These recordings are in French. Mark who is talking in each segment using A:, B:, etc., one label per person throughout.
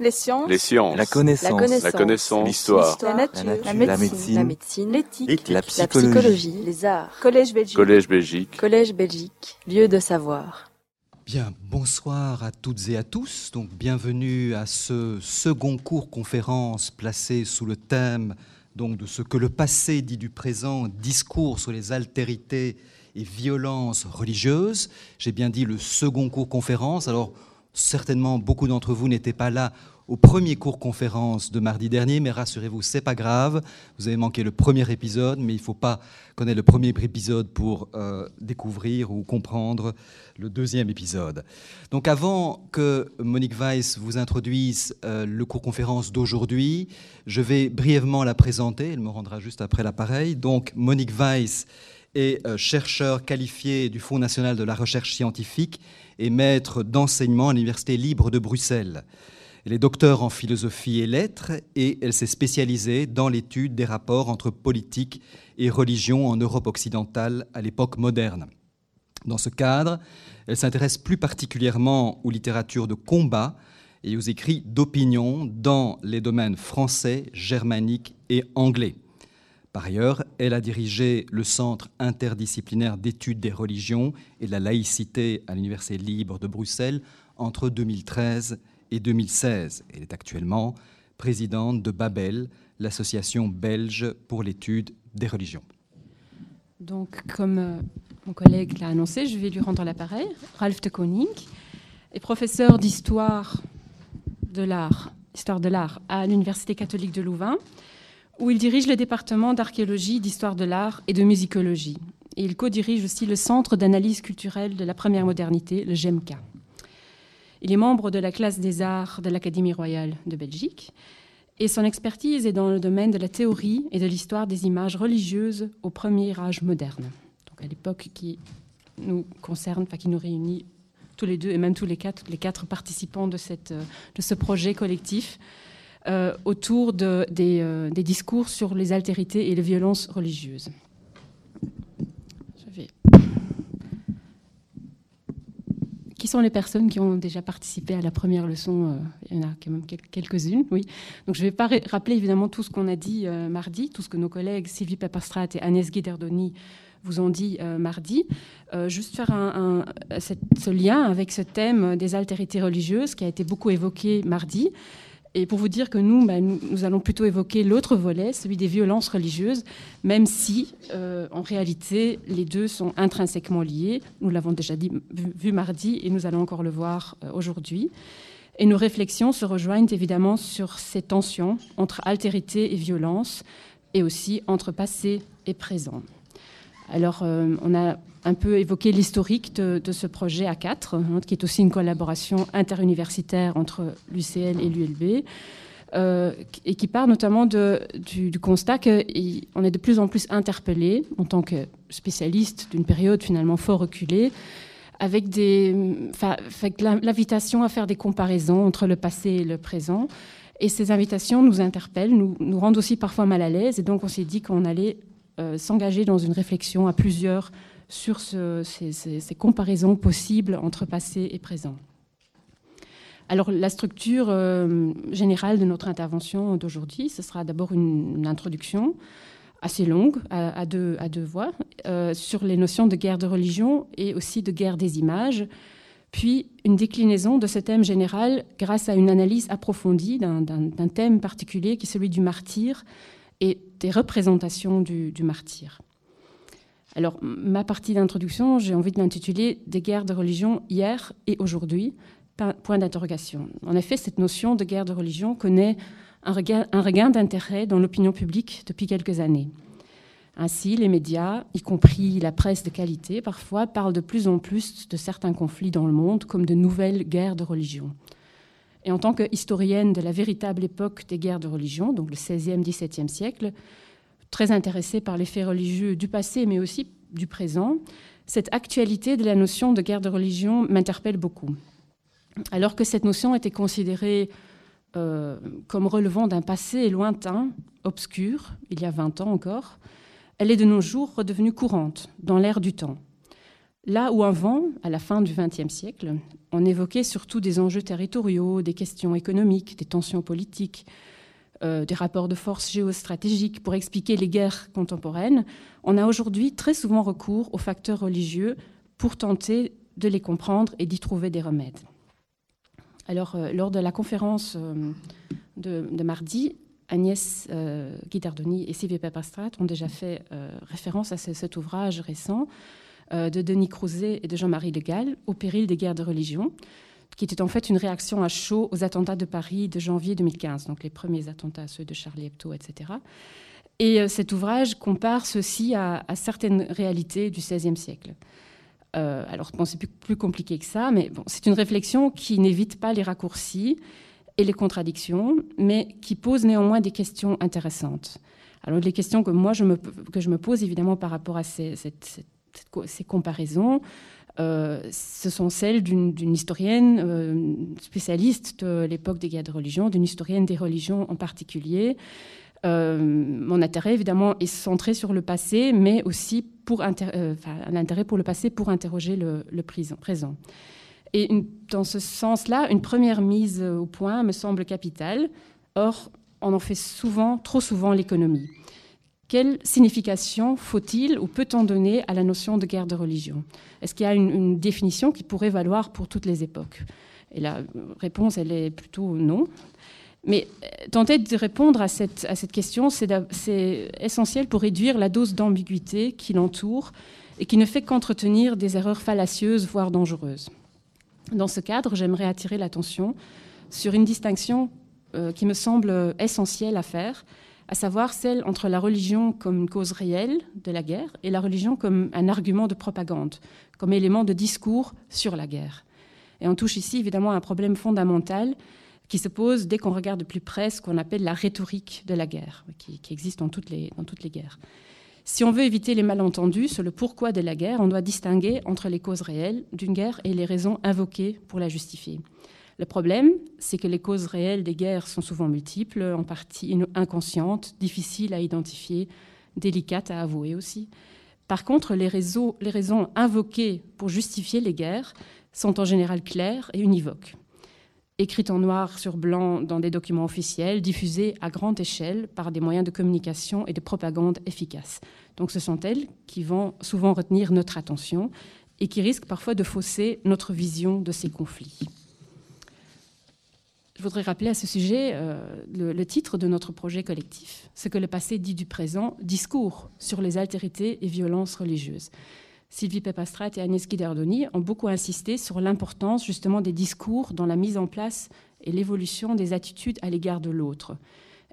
A: Les sciences.
B: Les sciences.
C: La connaissance.
B: La connaissance. L'histoire.
A: La nature.
C: La
A: La
C: médecine.
A: médecine. L'éthique.
C: La
A: La
C: psychologie.
A: psychologie. Les arts. Collège Belgique.
B: Collège Belgique.
A: Collège Belgique. Lieu de savoir.
D: Bien, bonsoir à toutes et à tous. Donc, bienvenue à ce second cours conférence placé sous le thème donc de ce que le passé dit du présent, discours sur les altérités et violences religieuses. J'ai bien dit le second cours conférence. Alors, certainement beaucoup d'entre vous n'étaient pas là au premier cours conférence de mardi dernier, mais rassurez-vous, c'est pas grave. Vous avez manqué le premier épisode, mais il faut pas connaître le premier épisode pour euh, découvrir ou comprendre le deuxième épisode. Donc avant que Monique Weiss vous introduise euh, le cours conférence d'aujourd'hui, je vais brièvement la présenter. Elle me rendra juste après l'appareil. Donc Monique Weiss est euh, chercheur qualifié du Fonds national de la recherche scientifique et maître d'enseignement à l'Université libre de Bruxelles. Elle est docteur en philosophie et lettres et elle s'est spécialisée dans l'étude des rapports entre politique et religion en Europe occidentale à l'époque moderne. Dans ce cadre, elle s'intéresse plus particulièrement aux littératures de combat et aux écrits d'opinion dans les domaines français, germanique et anglais. Par ailleurs, elle a dirigé le Centre interdisciplinaire d'études des religions et de la laïcité à l'Université libre de Bruxelles entre 2013 et 2016. Elle est actuellement présidente de Babel, l'association belge pour l'étude des religions.
E: Donc, comme euh, mon collègue l'a annoncé, je vais lui rendre l'appareil. Ralph de Koning est professeur d'histoire de l'art, de l'art à l'Université catholique de Louvain, où il dirige le département d'archéologie, d'histoire de l'art et de musicologie. Et il co-dirige aussi le Centre d'analyse culturelle de la première modernité, le GEMCA. Il est membre de la classe des arts de l'Académie royale de Belgique et son expertise est dans le domaine de la théorie et de l'histoire des images religieuses au premier âge moderne, donc à l'époque qui nous concerne, qui nous réunit tous les deux et même tous les quatre, les quatre participants de, euh, de ce projet collectif euh, autour euh, des discours sur les altérités et les violences religieuses. Qui sont les personnes qui ont déjà participé à la première leçon euh, Il y en a quand même quel- quelques-unes, oui. Donc je ne vais pas rappeler évidemment tout ce qu'on a dit mardi, tout ce que nos collègues Sylvie Pepperstrat et Agnès Guiderdoni vous ont dit mardi. Juste faire ce lien avec ce thème des altérités religieuses qui a été beaucoup évoqué mardi. Et pour vous dire que nous, ben, nous, nous allons plutôt évoquer l'autre volet, celui des violences religieuses, même si, euh, en réalité, les deux sont intrinsèquement liés. Nous l'avons déjà dit, vu, vu mardi et nous allons encore le voir euh, aujourd'hui. Et nos réflexions se rejoignent évidemment sur ces tensions entre altérité et violence, et aussi entre passé et présent. Alors, euh, on a un peu évoqué l'historique de, ce projet A4, hein, qui est aussi une collaboration interuniversitaire entre l'UCL et l'ULB, euh, et qui part notamment du, du constat qu'on est de plus en plus interpellé en tant que spécialiste d'une période finalement fort reculée, avec l'invitation à faire des comparaisons entre le passé et le présent. Et ces invitations nous interpellent, nous, nous rendent aussi parfois mal à l'aise, et donc on s'est dit qu'on allait euh, s'engager dans une réflexion à plusieurs sur ce- ces, comparaisons possibles entre passé et présent. Alors la structure euh, générale de notre intervention d'aujourd'hui, ce sera d'abord une, introduction assez longue, à, deux, voix, euh, sur les notions de guerre de religion et aussi de guerre des images, puis une déclinaison de ce thème général grâce à une analyse approfondie d'un- thème particulier qui est celui du martyr et des représentations du martyr. Alors, ma partie d'introduction, j'ai envie de l'intituler Des guerres de religion hier et aujourd'hui, Point- d'interrogation. En effet, cette notion de guerre de religion connaît un regain, d'intérêt dans l'opinion publique depuis quelques années. Ainsi, les médias, y compris la presse de qualité, parfois parlent de plus en plus de certains conflits dans le monde comme de nouvelles guerres de religion. Et en tant que historienne de la véritable époque des guerres de religion, donc le 16e, 17e siècle, très intéressée par les faits religieux du passé, mais aussi du présent, cette actualité de la notion de guerre de religion m'interpelle beaucoup. Alors que cette notion était considérée euh, comme relevant d'un passé lointain, obscur, il y a 20 ans encore, elle est de nos jours redevenue courante dans l'ère du temps. Là où avant, à la fin du XXe siècle, on évoquait surtout des enjeux territoriaux, des questions économiques, des tensions politiques, euh, des rapports de force géostratégiques pour expliquer les guerres contemporaines, on a aujourd'hui très souvent recours aux facteurs religieux pour tenter de les comprendre et d'y trouver des remèdes. Alors, euh, lors de la conférence euh, de, mardi, Agnès Guidardoni et Sylvie Pepperstrat ont déjà fait référence à cet ouvrage récent de Denis Crouzet et de Jean-Marie de Gaulle, Au péril des guerres de religion, qui était en fait une réaction à chaud aux attentats de Paris de janvier 2015, donc les premiers attentats, ceux de Charlie Hebdo, etc. Et euh, cet ouvrage compare ceci à, certaines réalités du XVIe siècle. Euh, alors, bon, c'est plus, compliqué que ça, mais bon, c'est une réflexion qui n'évite pas les raccourcis et les contradictions, mais qui pose néanmoins des questions intéressantes. Alors, les questions que moi je me, que je me pose évidemment par rapport à ces comparaisons, euh, ce sont celles d'une historienne euh, spécialiste de l'époque des guerres de religion, d'une historienne des religions en particulier. Euh, mon intérêt, évidemment, est centré sur le passé, mais aussi pour un intérêt pour le passé pour interroger le, présent. Et dans ce sens-là, une première mise au point me semble capitale. Or, on en fait souvent, trop souvent, l'économie. Quelle signification faut-il ou peut-on donner à la notion de guerre de religion? Est-ce qu'il y a une, définition qui pourrait valoir pour toutes les époques? Et la réponse, elle est plutôt non. Mais euh, tenter de répondre à cette, question, c'est essentiel pour réduire la dose d'ambiguïté qui l'entoure et qui ne fait qu'entretenir des erreurs fallacieuses, voire dangereuses. Dans ce cadre, j'aimerais attirer l'attention sur une distinction euh, qui me semble essentielle à faire à savoir celle entre la religion comme cause réelle de la guerre et la religion comme un argument de propagande, comme élément de discours sur la guerre. Et on touche ici évidemment à un problème fondamental qui se pose dès qu'on regarde de plus près ce qu'on appelle la rhétorique de la guerre, qui, existe dans toutes les guerres. Si on veut éviter les malentendus sur le pourquoi de la guerre, on doit distinguer entre les causes réelles d'une guerre et les raisons invoquées pour la justifier. Le problème, c'est que les causes réelles des guerres sont souvent multiples, en partie inconscientes, difficiles à identifier, délicates à avouer aussi. Par contre, les, raisons invoquées pour justifier les guerres sont en général claires et univoques écrites en noir sur blanc dans des documents officiels, diffusées à grande échelle par des moyens de communication et de propagande efficaces. Donc ce sont elles qui vont souvent retenir notre attention et qui risquent parfois de fausser notre vision de ces conflits. Je voudrais rappeler à ce sujet euh, le, titre de notre projet collectif, Ce que le passé dit du présent, discours sur les altérités et violences religieuses. Sylvie Pepastrat et Agnès Guidardoni ont beaucoup insisté sur l'importance justement des discours dans la mise en place et l'évolution des attitudes à l'égard de l'autre.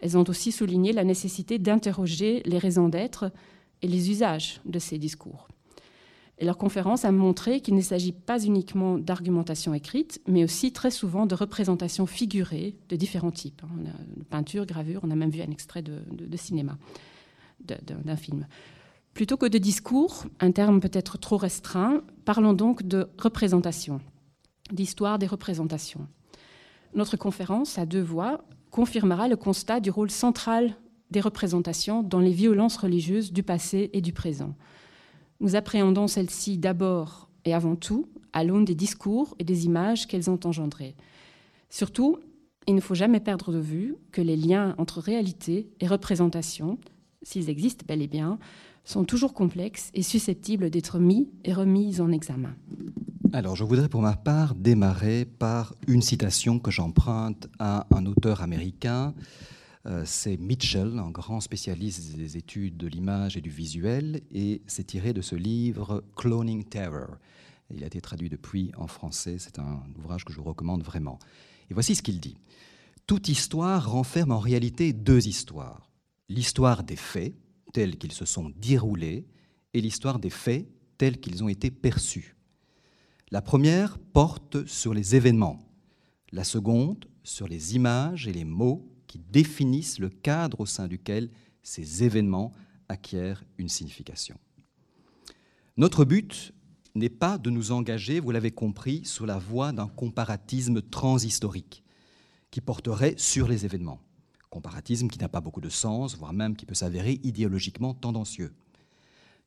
E: Elles ont aussi souligné la nécessité d'interroger les raisons d'être et les usages de ces discours. Et leur conférence a montré qu'il ne s'agit pas uniquement d'argumentation écrite, mais aussi très souvent de représentations figurées de différents types. A peinture, gravure, on a même vu un extrait de, cinéma, d'un film. Plutôt que de discours, un terme peut-être trop restreint, parlons donc de représentation, d'histoire des représentations. Notre conférence à deux voix confirmera le constat du rôle central des représentations dans les violences religieuses du passé et du présent. Nous appréhendons celles-ci d'abord et avant tout à l'aune des discours et des images qu'elles ont engendrées. Surtout, il ne faut jamais perdre de vue que les liens entre réalité et représentation, s'ils existent bel et bien, sont toujours complexes et susceptibles d'être mis et remis en examen.
D: Alors, je voudrais pour ma part démarrer par une citation que j'emprunte à un auteur américain, c'est Mitchell, un grand spécialiste des études de l'image et du visuel, et c'est tiré de ce livre Cloning Terror. Il a été traduit depuis en français, c'est un ouvrage que je vous recommande vraiment. Et voici ce qu'il dit. Toute histoire renferme en réalité deux histoires. L'histoire des faits, tels qu'ils se sont déroulés, et l'histoire des faits, tels qu'ils ont été perçus. La première porte sur les événements, la seconde sur les images et les mots qui définissent le cadre au sein duquel ces événements acquièrent une signification. Notre but n'est pas de nous engager, vous l'avez compris, sur la voie d'un comparatisme transhistorique qui porterait sur les événements. Comparatisme qui n'a pas beaucoup de sens, voire même qui peut s'avérer idéologiquement tendancieux.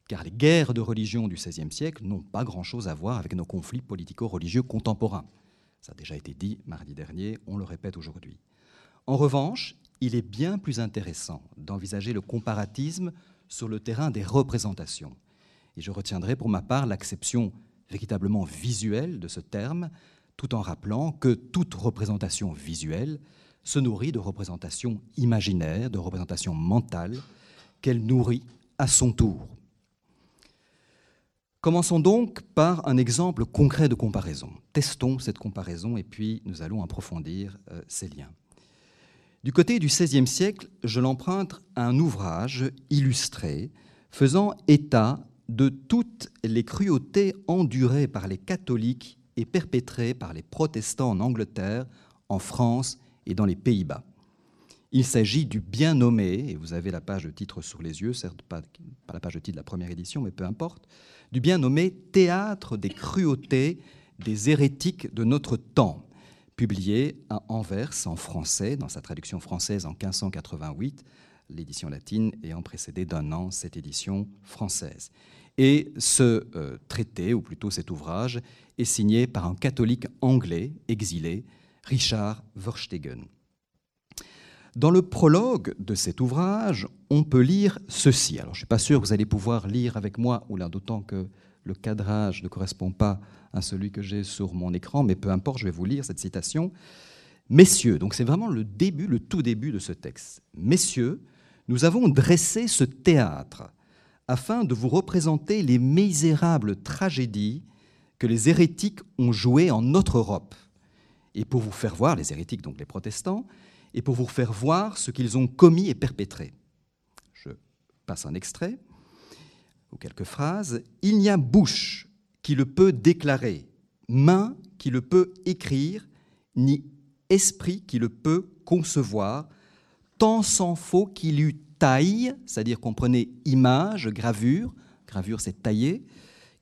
D: car les guerres de religion du XVIe siècle n'ont pas grand-chose à voir avec nos conflits politico-religieux contemporains. Ça a déjà été dit mardi dernier, on le répète aujourd'hui. En revanche, il est bien plus intéressant d'envisager le comparatisme sur le terrain des représentations. Et je retiendrai pour ma part l'acception véritablement visuelle de ce terme, tout en rappelant que toute représentation visuelle se nourrit de représentations imaginaires, de représentations mentales, qu'elle nourrit à son tour. Commençons donc par un exemple concret de comparaison. Testons cette comparaison et puis nous allons approfondir euh, ces liens. Du côté du XVIe siècle, je l'emprunte à un ouvrage illustré faisant état de toutes les cruautés endurées par les catholiques et perpétrées par les protestants en Angleterre, en France et dans les Pays-Bas. Il s'agit du bien nommé, et vous avez la page de titre sur les yeux, certes pas, pas, la page de titre de la première édition, mais peu importe, du bien nommé Théâtre des cruautés des hérétiques de notre temps, publié à Anvers en français, dans sa traduction française en 1588, l'édition latine ayant précédé d'un an cette édition française. Et ce euh, traité, ou plutôt cet ouvrage, est signé par un catholique anglais exilé, Richard Verstegen. Dans le prologue de cet ouvrage, on peut lire ceci. Alors, je ne suis pas sûr que vous allez pouvoir lire avec moi, ou là, d'autant que le cadrage ne correspond pas à celui que j'ai sur mon écran, mais peu importe, je vais vous lire cette citation. Messieurs, donc c'est vraiment le début, le tout début de ce texte. Messieurs, nous avons dressé ce théâtre afin de vous représenter les misérables tragédies que les hérétiques ont jouées en notre Europe, et pour vous faire voir, les hérétiques, donc les protestants, et pour vous faire voir ce qu'ils ont commis et perpétré. Je passe un extrait ou quelques phrases. Il n'y a bouche qui le peut déclarer, main qui le peut écrire, ni esprit qui le peut concevoir, tant s'en faut qu'il eût taille, c'est-à-dire prenait image, gravure, gravure c'est tailler,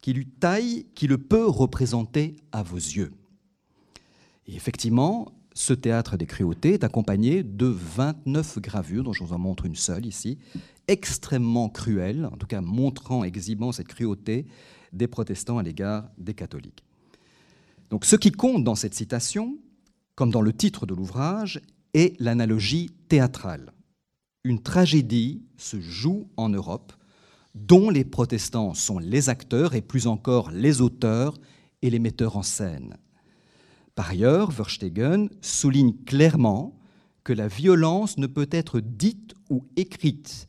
D: qu'il eût taille qui le peut représenter à vos yeux. Et effectivement, ce théâtre des cruautés est accompagné de 29 gravures, dont je vous en montre une seule ici, extrêmement cruelles, en tout cas montrant, exhibant cette cruauté des protestants à l'égard des catholiques. Donc ce qui compte dans cette citation, comme dans le titre de l'ouvrage, est l'analogie théâtrale. Une tragédie se joue en Europe dont les protestants sont les acteurs et plus encore les auteurs et les metteurs en scène. Par ailleurs, Verstegen souligne clairement que la violence ne peut être dite ou écrite,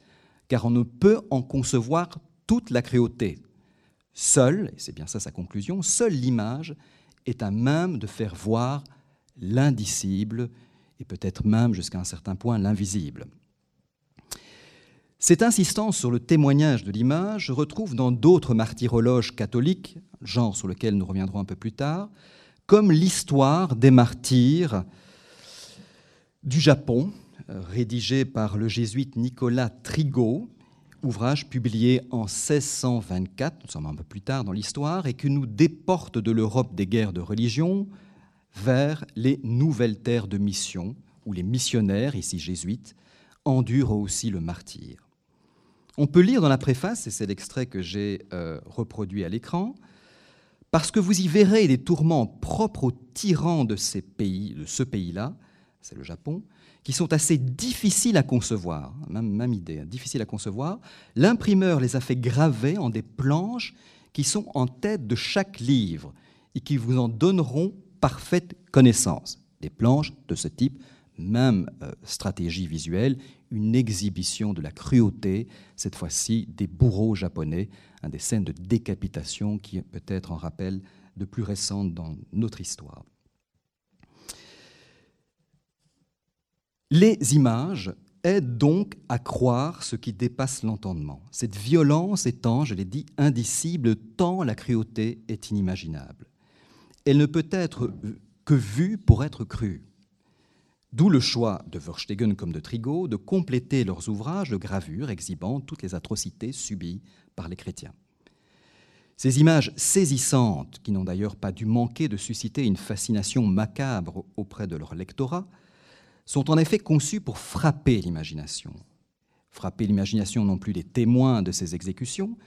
D: car on ne peut en concevoir toute la cruauté. Seule, et c'est bien ça sa conclusion, seule l'image est à même de faire voir l'indicible et peut-être même jusqu'à un certain point l'invisible. Cette insistance sur le témoignage de l'image se retrouve dans d'autres martyrologes catholiques, genre sur lequel nous reviendrons un peu plus tard, comme l'histoire des martyrs du Japon, rédigé par le jésuite Nicolas Trigot, ouvrage publié en 1624, nous sommes un peu plus tard dans l'histoire, et que nous déporte de l'Europe des guerres de religion vers les nouvelles terres de mission, où les missionnaires, ici jésuites, endurent aussi le martyr. On peut lire dans la préface, et c'est l'extrait que j'ai euh, reproduit à l'écran, parce que vous y verrez des tourments propres aux tyrans de ce pays-là, c'est le Japon, qui sont assez difficiles à concevoir, même, même idée, hein, difficiles à concevoir. L'imprimeur les a fait graver en des planches qui sont en tête de chaque livre et qui vous en donneront parfaite connaissance. Des planches de ce type, même euh, stratégie visuelle, une exhibition de la cruauté, cette fois-ci des bourreaux japonais, des scènes de décapitation qui peut-être en rappel de plus récentes dans notre histoire. Les images aident donc à croire ce qui dépasse l'entendement. Cette violence étant, je l'ai dit, indicible tant la cruauté est inimaginable. Elle ne peut être que vue pour être crue. D'où le choix de Verstegen comme de Trigot de compléter leurs ouvrages de gravure exhibant toutes les atrocités subies par les chrétiens. Ces images saisissantes, qui n'ont d'ailleurs pas dû manquer de susciter une fascination macabre auprès de leur lectorat, sont en effet conçues pour frapper l'imagination. Frapper l'imagination non plus des témoins de ces exécutions,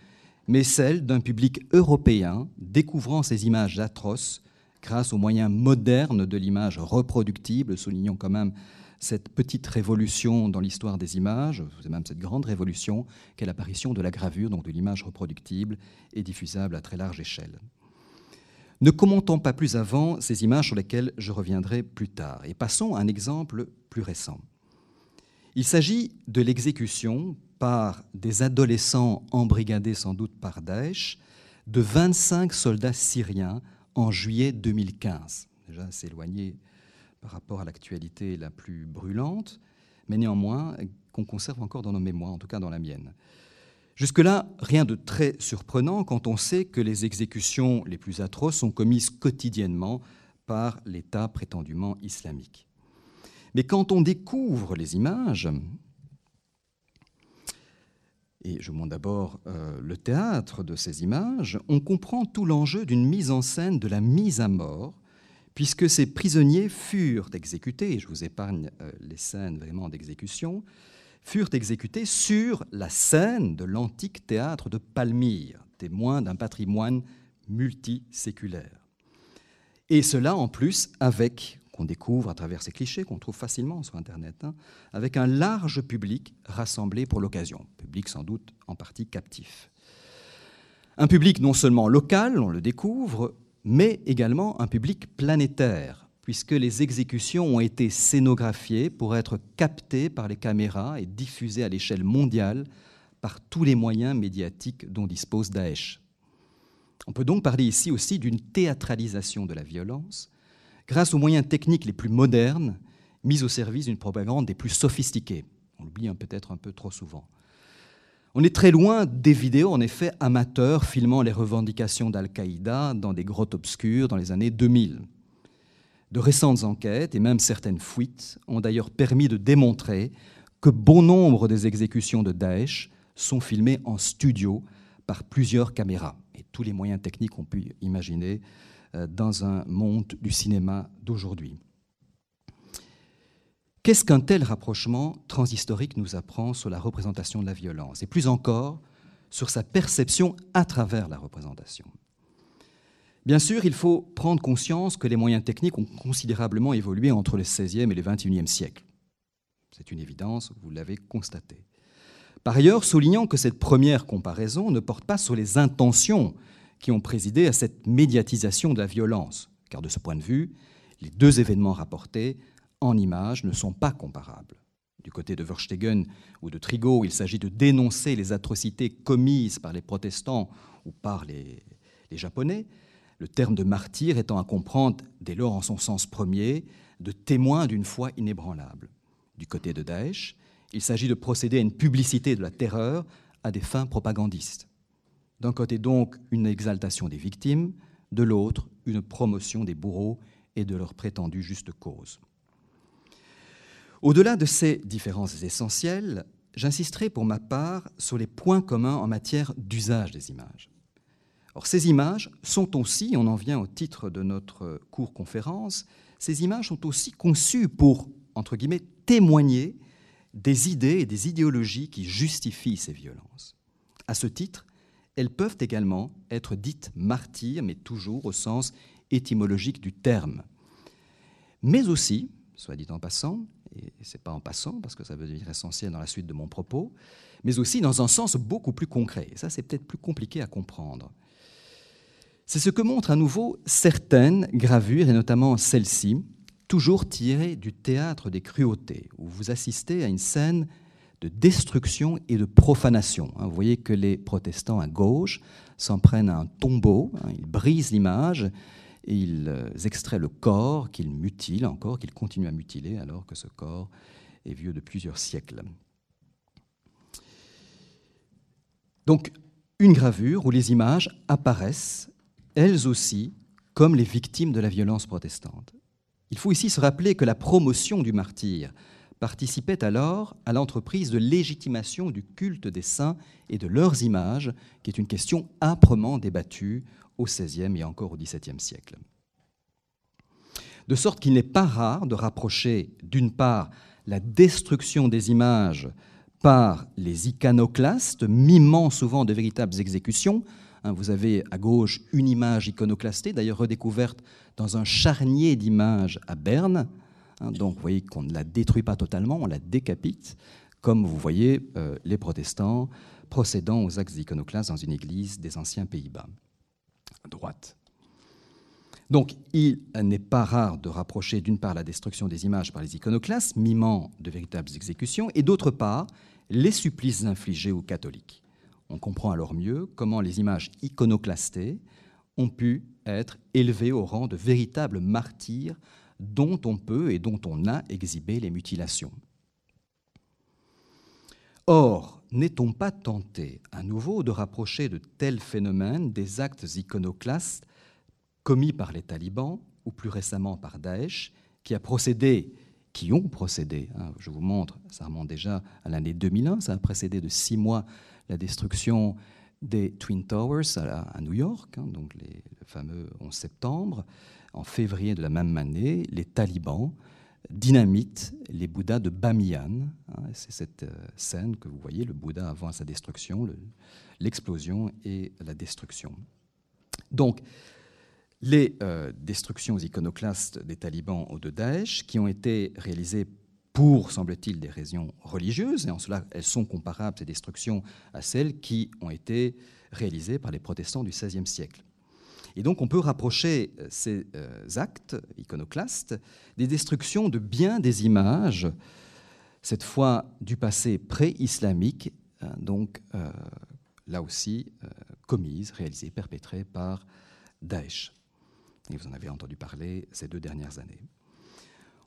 D: mais celle d'un public européen découvrant ces images atroces grâce aux moyens modernes de l'image reproductible, soulignons quand même cette petite révolution dans l'histoire des images, même cette grande révolution qu'est l'apparition de la gravure, donc de l'image reproductible et diffusable à très large échelle. Ne commentons pas plus avant ces images sur lesquelles je reviendrai plus tard et passons à un exemple plus récent. Il s'agit de l'exécution par des adolescents embrigadés sans doute par Daesh de 25 soldats syriens en juillet 2015. Déjà assez éloigné par rapport à l'actualité la plus brûlante, mais néanmoins qu'on conserve encore dans nos mémoires, en tout cas dans la mienne. Jusque-là, rien de très surprenant quand on sait que les exécutions les plus atroces sont commises quotidiennement par l'État prétendument islamique. Mais quand on découvre les images, et je montre d'abord euh, le théâtre de ces images, on comprend tout l'enjeu d'une mise en scène de la mise à mort, puisque ces prisonniers furent exécutés, et je vous épargne euh, les scènes vraiment d'exécution, furent exécutés sur la scène de l'antique théâtre de Palmyre, témoin d'un patrimoine multiséculaire. Et cela en plus avec, qu'on découvre à travers ces clichés qu'on trouve facilement sur Internet, hein, avec un large public rassemblé pour l'occasion, public sans doute en partie captif. Un public non seulement local, on le découvre, mais également un public planétaire, puisque les exécutions ont été scénographiées pour être captées par les caméras et diffusées à l'échelle mondiale par tous les moyens médiatiques dont dispose Daesh. On peut donc parler ici aussi d'une théâtralisation de la violence grâce aux moyens techniques les plus modernes mis au service d'une propagande des plus sophistiquées. On l'oublie peut-être un peu trop souvent. On est très loin des vidéos, en effet, amateurs filmant les revendications d'Al-Qaïda dans des grottes obscures dans les années 2000. De récentes enquêtes et même certaines fuites ont d'ailleurs permis de démontrer que bon nombre des exécutions de Daesh sont filmées en studio par plusieurs caméras. Et tous les moyens techniques qu'on peut imaginer euh, dans un monde du cinéma d'aujourd'hui. Qu'est-ce qu'un tel rapprochement transhistorique nous apprend sur la représentation de la violence? Et plus encore sur sa perception à travers la représentation Bien sûr, il faut prendre conscience que les moyens techniques ont considérablement évolué entre le XVIe et le XXIe siècle. C'est une évidence, vous l'avez constaté. Par ailleurs, soulignant que cette première comparaison ne porte pas sur les intentions qui ont présidé à cette médiatisation de la violence, car de ce point de vue, les deux événements rapportés en images ne sont pas comparables. Du côté de Verstegen ou de Trigo, il s'agit de dénoncer les atrocités commises par les protestants ou par les, les Japonais, le terme de martyr étant à comprendre, dès lors en son sens premier, de témoin d'une foi inébranlable. Du côté de Daesh, il s'agit de procéder à une publicité de la terreur à des fins propagandistes. D'un côté donc une exaltation des victimes, de l'autre une promotion des bourreaux et de leur prétendue juste cause. Au-delà de ces différences essentielles, j'insisterai pour ma part sur les points communs en matière d'usage des images. Ces images sont aussi, on en vient au titre de notre cours conférence, ces images sont aussi conçues pour, entre guillemets, témoigner des idées et des idéologies qui justifient ces violences. À ce titre, elles peuvent également être dites martyrs, mais toujours au sens étymologique du terme. Mais aussi, soit dit en passant, et ce n'est pas en passant parce que ça veut devenir essentiel dans la suite de mon propos, mais aussi dans un sens beaucoup plus concret. Et ça, c'est peut-être plus compliqué à comprendre. C'est ce que montrent à nouveau certaines gravures, et notamment celle-ci, toujours tirée du théâtre des cruautés, où vous assistez à une scène de destruction et de profanation. Hein, vous voyez que les protestants à gauche s'en prennent à un tombeau, hein, ils brisent l'image et ils euh, extraient le corps qu'ils mutilent encore, qu'ils continuent à mutiler alors que ce corps est vieux de plusieurs siècles. Donc, une gravure où les images apparaissent elles aussi comme les victimes de la violence protestante. Il faut ici se rappeler que la promotion du martyr participait alors à l'entreprise de légitimation du culte des saints et de leurs images, qui est une question âprement débattue au XVIe et encore au XVIIe siècle. De sorte qu'il n'est pas rare de rapprocher, d'une part, la destruction des images par les iconoclastes, mimant souvent de véritables exécutions. Hein, vous avez à gauche une image iconoclastée, d'ailleurs redécouverte dans un charnier d'images à Berne. Hein, donc vous voyez qu'on ne la détruit pas totalement, on la décapite, comme vous voyez euh, les protestants procédant aux actes iconoclastes dans une église des anciens Pays-Bas. Droite. Donc, il n'est pas rare de rapprocher d'une part la destruction des images par les iconoclastes, mimant de véritables exécutions, et d'autre part les supplices infligés aux catholiques. On comprend alors mieux comment les images iconoclastées ont pu être élevées au rang de véritables martyrs dont on peut et dont on a exhibé les mutilations. Or, n'est-on pas tenté à nouveau de rapprocher de tels phénomènes des actes iconoclastes commis par les talibans ou plus récemment par Daesh, qui a procédé, qui ont procédé, hein, je vous montre, ça remonte déjà à l'année 2001, ça a précédé de six mois la destruction des Twin Towers à, New York, hein, donc les, le fameux 11 septembre. En février de la même année, les talibans dynamitent les Bouddhas de Bamiyan. Hein, c'est cette euh, scène que vous voyez, le Bouddha avant sa destruction, l'explosion et la destruction. Donc, les euh, destructions iconoclastes des talibans ou de Daesh, qui ont été réalisées pour, semble-t-il, des raisons religieuses, et en cela elles sont comparables, ces destructions, à celles qui ont été réalisées par les protestants du XVIe siècle. Et donc on peut rapprocher euh, ces euh, actes iconoclastes des destructions de bien des images, cette fois du passé pré-islamique, hein, donc là aussi commises, réalisées, perpétrées par Daesh et vous en avez entendu parler ces deux dernières années.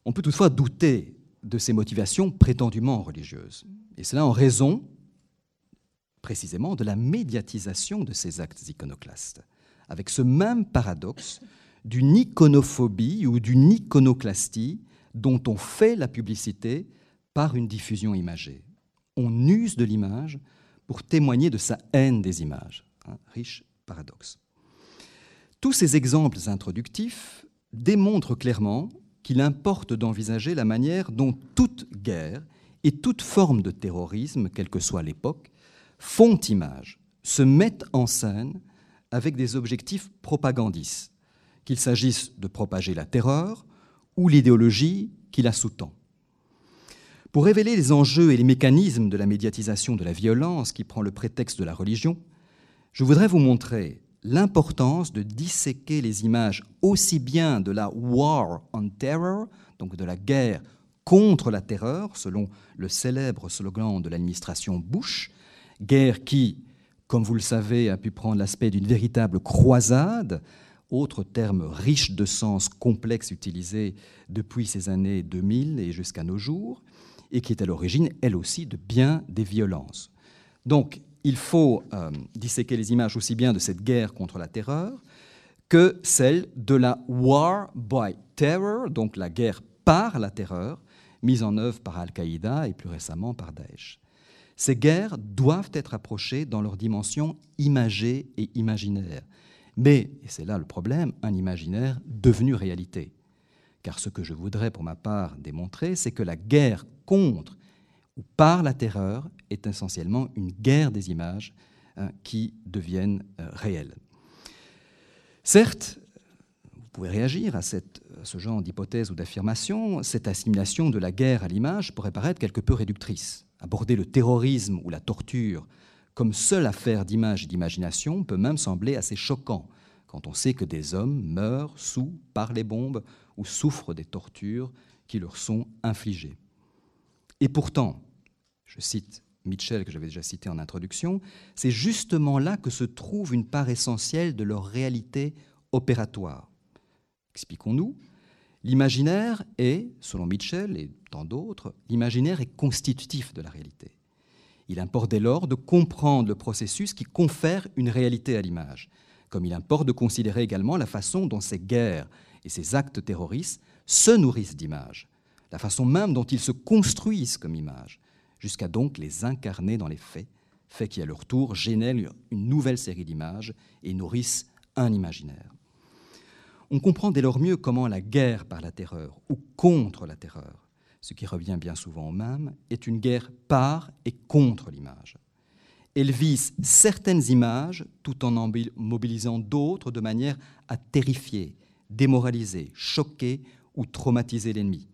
D: On peut toutefois douter de ces motivations prétendument religieuses, et cela en raison précisément de la médiatisation de ces actes iconoclastes, avec ce même paradoxe d'une iconophobie ou d'une iconoclastie dont on fait la publicité par une diffusion imagée. On use de l'image pour témoigner de sa haine des images. Un riche paradoxe. Tous ces exemples introductifs démontrent clairement qu'il importe d'envisager la manière dont toute guerre et toute forme de terrorisme, quelle que soit l'époque, font image, se mettent en scène avec des objectifs propagandistes, qu'il s'agisse de propager la terreur ou l'idéologie qui la sous-tend. Pour révéler les enjeux et les mécanismes de la médiatisation de la violence qui prend le prétexte de la religion, je voudrais vous montrer l'importance de disséquer les images aussi bien de la War on Terror, donc de la guerre contre la terreur, selon le célèbre slogan de l'administration Bush, guerre qui, comme vous le savez, a pu prendre l'aspect d'une véritable croisade, autre terme riche de sens complexe utilisé depuis ces années 2000 et jusqu'à nos jours, et qui est à l'origine, elle aussi, de bien des violences. Donc, il faut euh, disséquer les images aussi bien de cette guerre contre la terreur que celle de la War by Terror, donc la guerre par la terreur, mise en œuvre par Al-Qaïda et plus récemment par Daesh. Ces guerres doivent être approchées dans leur dimension imagée et imaginaire. Mais, et c'est là le problème, un imaginaire devenu réalité. Car ce que je voudrais pour ma part démontrer, c'est que la guerre contre ou par la terreur est essentiellement une guerre des images hein, qui deviennent euh, réelles. Certes, vous pouvez réagir à, cette, à ce genre d'hypothèse ou d'affirmation, cette assimilation de la guerre à l'image pourrait paraître quelque peu réductrice. Aborder le terrorisme ou la torture comme seule affaire d'image et d'imagination peut même sembler assez choquant quand on sait que des hommes meurent sous par les bombes ou souffrent des tortures qui leur sont infligées. Et pourtant, je cite Mitchell, que j'avais déjà cité en introduction, c'est justement là que se trouve une part essentielle de leur réalité opératoire. Expliquons-nous. L'imaginaire est, selon Mitchell et tant d'autres, l'imaginaire est constitutif de la réalité. Il importe dès lors de comprendre le processus qui confère une réalité à l'image, comme il importe de considérer également la façon dont ces guerres et ces actes terroristes se nourrissent d'images, la façon même dont ils se construisent comme images, jusqu'à donc les incarner dans les faits, faits qui à leur tour génèrent une nouvelle série d'images et nourrissent un imaginaire. On comprend dès lors mieux comment la guerre par la terreur ou contre la terreur ce qui revient bien souvent au même, est une guerre par et contre l'image. Elle vise certaines images tout en en mobilisant d'autres de manière à terrifier, démoraliser, choquer ou traumatiser l'ennemi.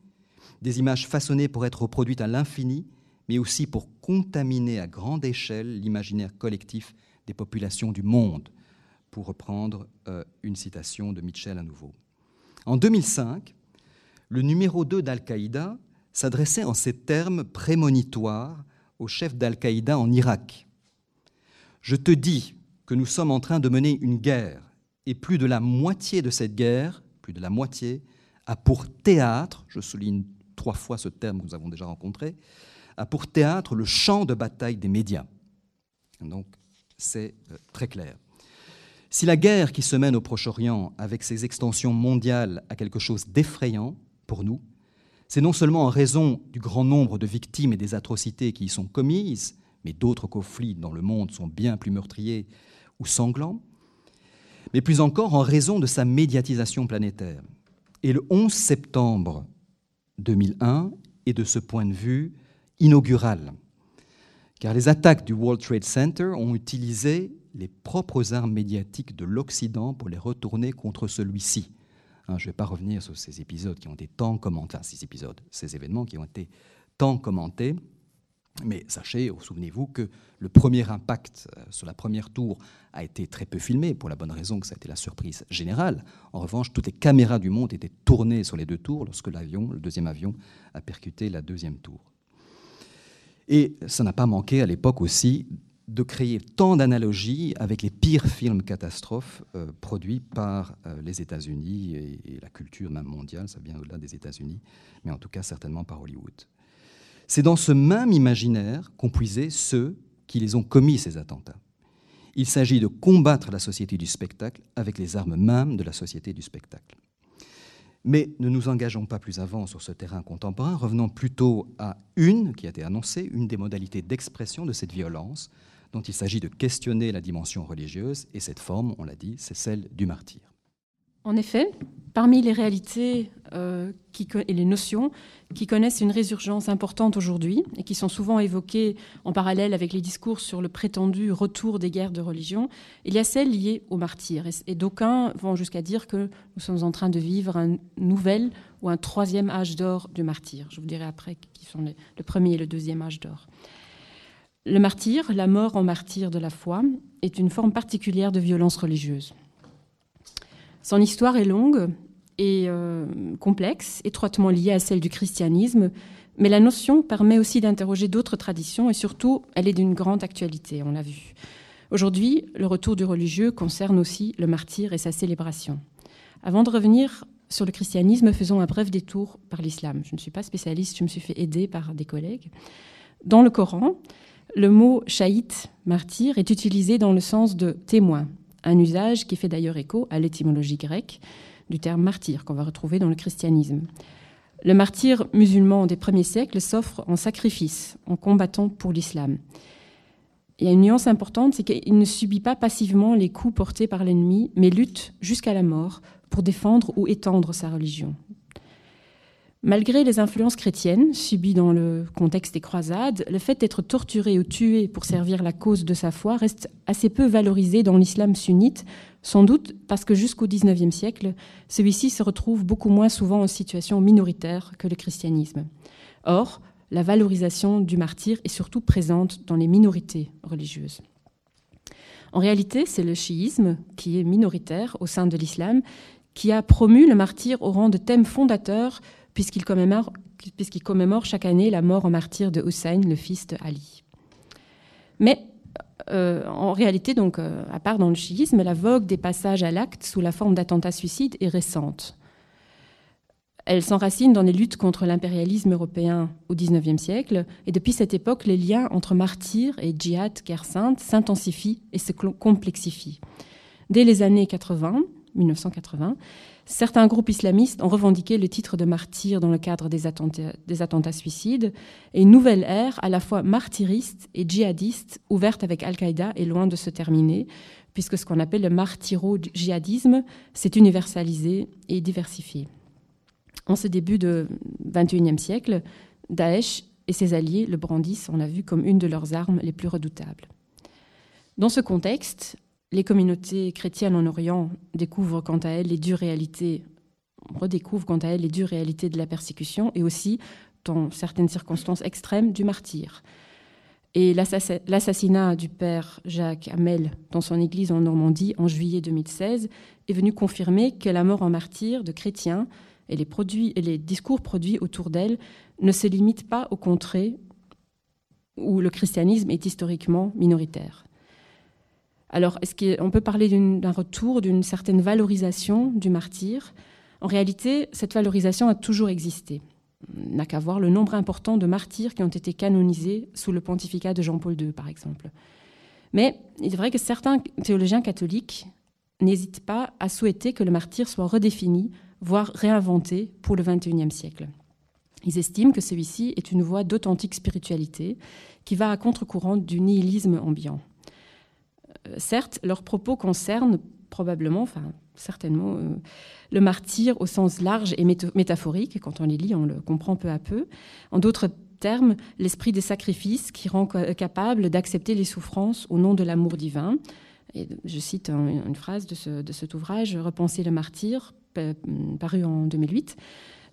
D: Des images façonnées pour être reproduites à l'infini, mais aussi pour contaminer à grande échelle l'imaginaire collectif des populations du monde, pour reprendre euh, une citation de Mitchell à nouveau. En 2005, le numéro 2 d'Al-Qaïda s'adressait en ces termes prémonitoires au chef d'Al-Qaïda en Irak. Je te dis que nous sommes en train de mener une guerre, et plus de la moitié de cette guerre, plus de la moitié, a pour théâtre, je souligne trois fois ce terme que nous avons déjà rencontré, a pour théâtre le champ de bataille des médias. Donc c'est euh, très clair. Si la guerre qui se mène au Proche-Orient, avec ses extensions mondiales, a quelque chose d'effrayant pour nous, c'est non seulement en raison du grand nombre de victimes et des atrocités qui y sont commises, mais d'autres conflits dans le monde sont bien plus meurtriers ou sanglants, mais plus encore en raison de sa médiatisation planétaire. Et le 11 septembre 2001 est de ce point de vue inaugural, car les attaques du World Trade Center ont utilisé les propres armes médiatiques de l'Occident pour les retourner contre celui-ci. Hein, je ne vais pas revenir sur ces épisodes qui ont été tant commentés, ces épisodes, ces événements qui ont été tant commentés, mais sachez, souvenez-vous que le premier impact euh, sur la première tour a été très peu filmé, pour la bonne raison que ça a été la surprise générale. En revanche, toutes les caméras du monde étaient tournées sur les deux tours lorsque l'avion, le deuxième avion, a percuté la deuxième tour. Et ça n'a pas manqué à l'époque aussi de créer tant d'analogies avec les pires films catastrophes euh, produits par euh, les États-Unis et, et, la culture même mondiale, ça vient au-delà des États-Unis, mais en tout cas certainement par Hollywood. C'est dans ce même imaginaire qu'ont puisé ceux qui les ont commis, ces attentats. Il s'agit de combattre la société du spectacle avec les armes mêmes de la société du spectacle. Mais ne nous engageons pas plus avant sur ce terrain contemporain, revenons plutôt à une qui a été annoncée, une des modalités d'expression de cette violence, dont il s'agit de questionner la dimension religieuse, et cette forme, on l'a dit, c'est celle du martyr.
E: En effet, parmi les réalités euh, et les notions qui connaissent une résurgence importante aujourd'hui et qui sont souvent évoquées en parallèle avec les discours sur le prétendu retour des guerres de religion, il y a celles liées aux martyrs. Et, d'aucuns vont jusqu'à dire que nous sommes en train de vivre un nouvel ou un troisième âge d'or du martyr. Je vous dirai après qui sont le premier et le deuxième âge d'or. Le martyr, la mort en martyr de la foi, est une forme particulière de violence religieuse. Son histoire est longue et euh, complexe, étroitement liée à celle du christianisme, mais la notion permet aussi d'interroger d'autres traditions et surtout, elle est d'une grande actualité, on l'a vu. Aujourd'hui, le retour du religieux concerne aussi le martyr et sa célébration. Avant de revenir sur le christianisme, faisons un bref détour par l'islam. Je ne suis pas spécialiste, je me suis fait aider par des collègues. Dans le Coran, le mot shahid, martyr, est utilisé dans le sens de témoin, un usage qui fait d'ailleurs écho à l'étymologie grecque du terme martyr qu'on va retrouver dans le christianisme. Le martyr musulman des premiers siècles s'offre en sacrifice, en combattant pour l'islam. Il y a une nuance importante, c'est qu'il ne subit pas passivement les coups portés par l'ennemi, mais lutte jusqu'à la mort pour défendre ou étendre sa religion. Malgré les influences chrétiennes subies dans le contexte des croisades, le fait d'être torturé ou tué pour servir la cause de sa foi reste assez peu valorisé dans l'islam sunnite, sans doute parce que jusqu'au XIXe siècle, celui-ci se retrouve beaucoup moins souvent en situation minoritaire que le christianisme. Or, la valorisation du martyr est surtout présente dans les minorités religieuses. En réalité, c'est le chiisme, qui est minoritaire au sein de l'islam, qui a promu le martyr au rang de thème fondateur puisqu'il commémore, chaque année la mort en martyr de Hussein, le fils de Ali. Mais euh, en réalité, donc, euh, à part dans le chiisme, la vogue des passages à l'acte sous la forme d'attentats suicides est récente. Elle s'enracine dans les luttes contre l'impérialisme européen au XIXe siècle, et depuis cette époque, les liens entre martyrs et djihad, guerre sainte, s'intensifient et se complexifient. Dès les années 80, 1980, Certains groupes islamistes ont revendiqué le titre de martyr dans le cadre des attentats, suicides, et une nouvelle ère à la fois martyriste et djihadiste, ouverte avec Al-Qaïda, est loin de se terminer, puisque ce qu'on appelle le martyro-djihadisme s'est universalisé et diversifié. En ce début du XXIe siècle, Daesh et ses alliés le brandissent, on l'a vu, comme une de leurs armes les plus redoutables. Dans ce contexte, les communautés chrétiennes en Orient découvrent quant à elles les dures réalités, redécouvrent quant à elles les dures réalités de la persécution et aussi, dans certaines circonstances extrêmes, du martyr. Et l'assassinat du père Jacques Hamel dans son église en Normandie en juillet 2016 est venu confirmer que la mort en martyr de chrétiens et les, produits, et les discours produits autour d'elle ne se limitent pas aux contrées où le christianisme est historiquement minoritaire. Alors, est-ce qu'on peut parler d'un retour, d'une certaine valorisation du martyr? En réalité, cette valorisation a toujours existé n'a qu'à voir le nombre important de martyrs qui ont été canonisés sous le pontificat de Jean-Paul II, par exemple. Mais il est vrai que certains théologiens catholiques n'hésitent pas à souhaiter que le martyr soit redéfini, voire réinventé pour le XXIe siècle. Ils estiment que celui-ci est une voie d'authentique spiritualité qui va à contre-courant du nihilisme ambiant. Euh, certes, leurs propos concernent probablement, enfin certainement, euh, le martyr au sens large et métaphorique. Quand on les lit, on le comprend peu à peu. En d'autres termes, l'esprit des sacrifices qui rend capable d'accepter les souffrances au nom de l'amour divin. Et je cite une phrase de, de cet ouvrage, Repenser le martyr, paru en 2008,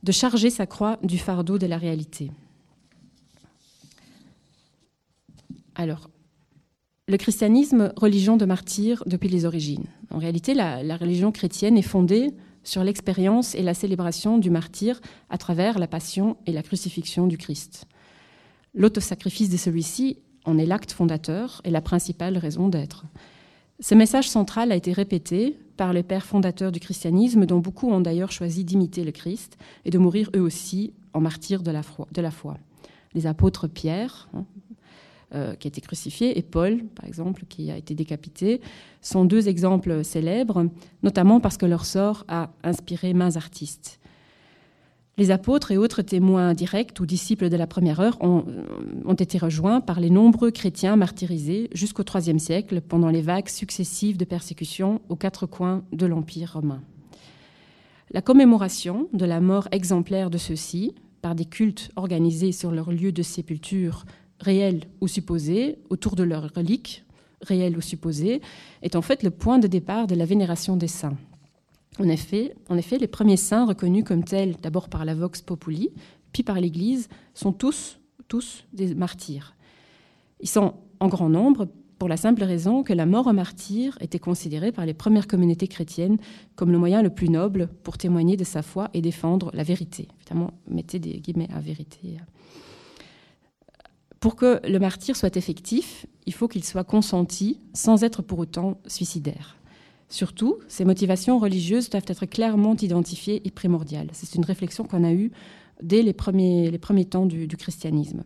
E: de charger sa croix du fardeau de la réalité. Alors, le christianisme, religion de martyrs depuis les origines. En réalité, la, religion chrétienne est fondée sur l'expérience et la célébration du martyr à travers la passion et la crucifixion du Christ. L'autosacrifice de celui-ci en est l'acte fondateur et la principale raison d'être. Ce message central a été répété par les pères fondateurs du christianisme, dont beaucoup ont d'ailleurs choisi d'imiter le Christ et de mourir eux aussi en martyrs de la foi. Les apôtres Pierre, hein, euh, qui a été crucifié, et Paul, par exemple, qui a été décapité, sont deux exemples célèbres, notamment parce que leur sort a inspiré mains artistes. Les apôtres et autres témoins directs ou disciples de la première heure ont, ont été rejoints par les nombreux chrétiens martyrisés jusqu'au IIIe siècle pendant les vagues successives de persécutions aux quatre coins de l'Empire romain. La commémoration de la mort exemplaire de ceux-ci, par des cultes organisés sur leur lieu de sépulture réels ou supposés, autour de leurs reliques, réelles ou supposées, est en fait le point de départ de la vénération des saints. En effet, en effet les premiers saints reconnus comme tels, d'abord par la Vox Populi, puis par l'Église, sont tous, tous des martyrs. Ils sont en grand nombre pour la simple raison que la mort en martyr était considérée par les premières communautés chrétiennes comme le moyen le plus noble pour témoigner de sa foi et défendre la vérité. Évidemment, mettez des guillemets à vérité pour que le martyr soit effectif, il faut qu'il soit consenti sans être pour autant suicidaire. Surtout, ces motivations religieuses doivent être clairement identifiées et primordiales. C'est une réflexion qu'on a eue dès les premiers, temps du, christianisme.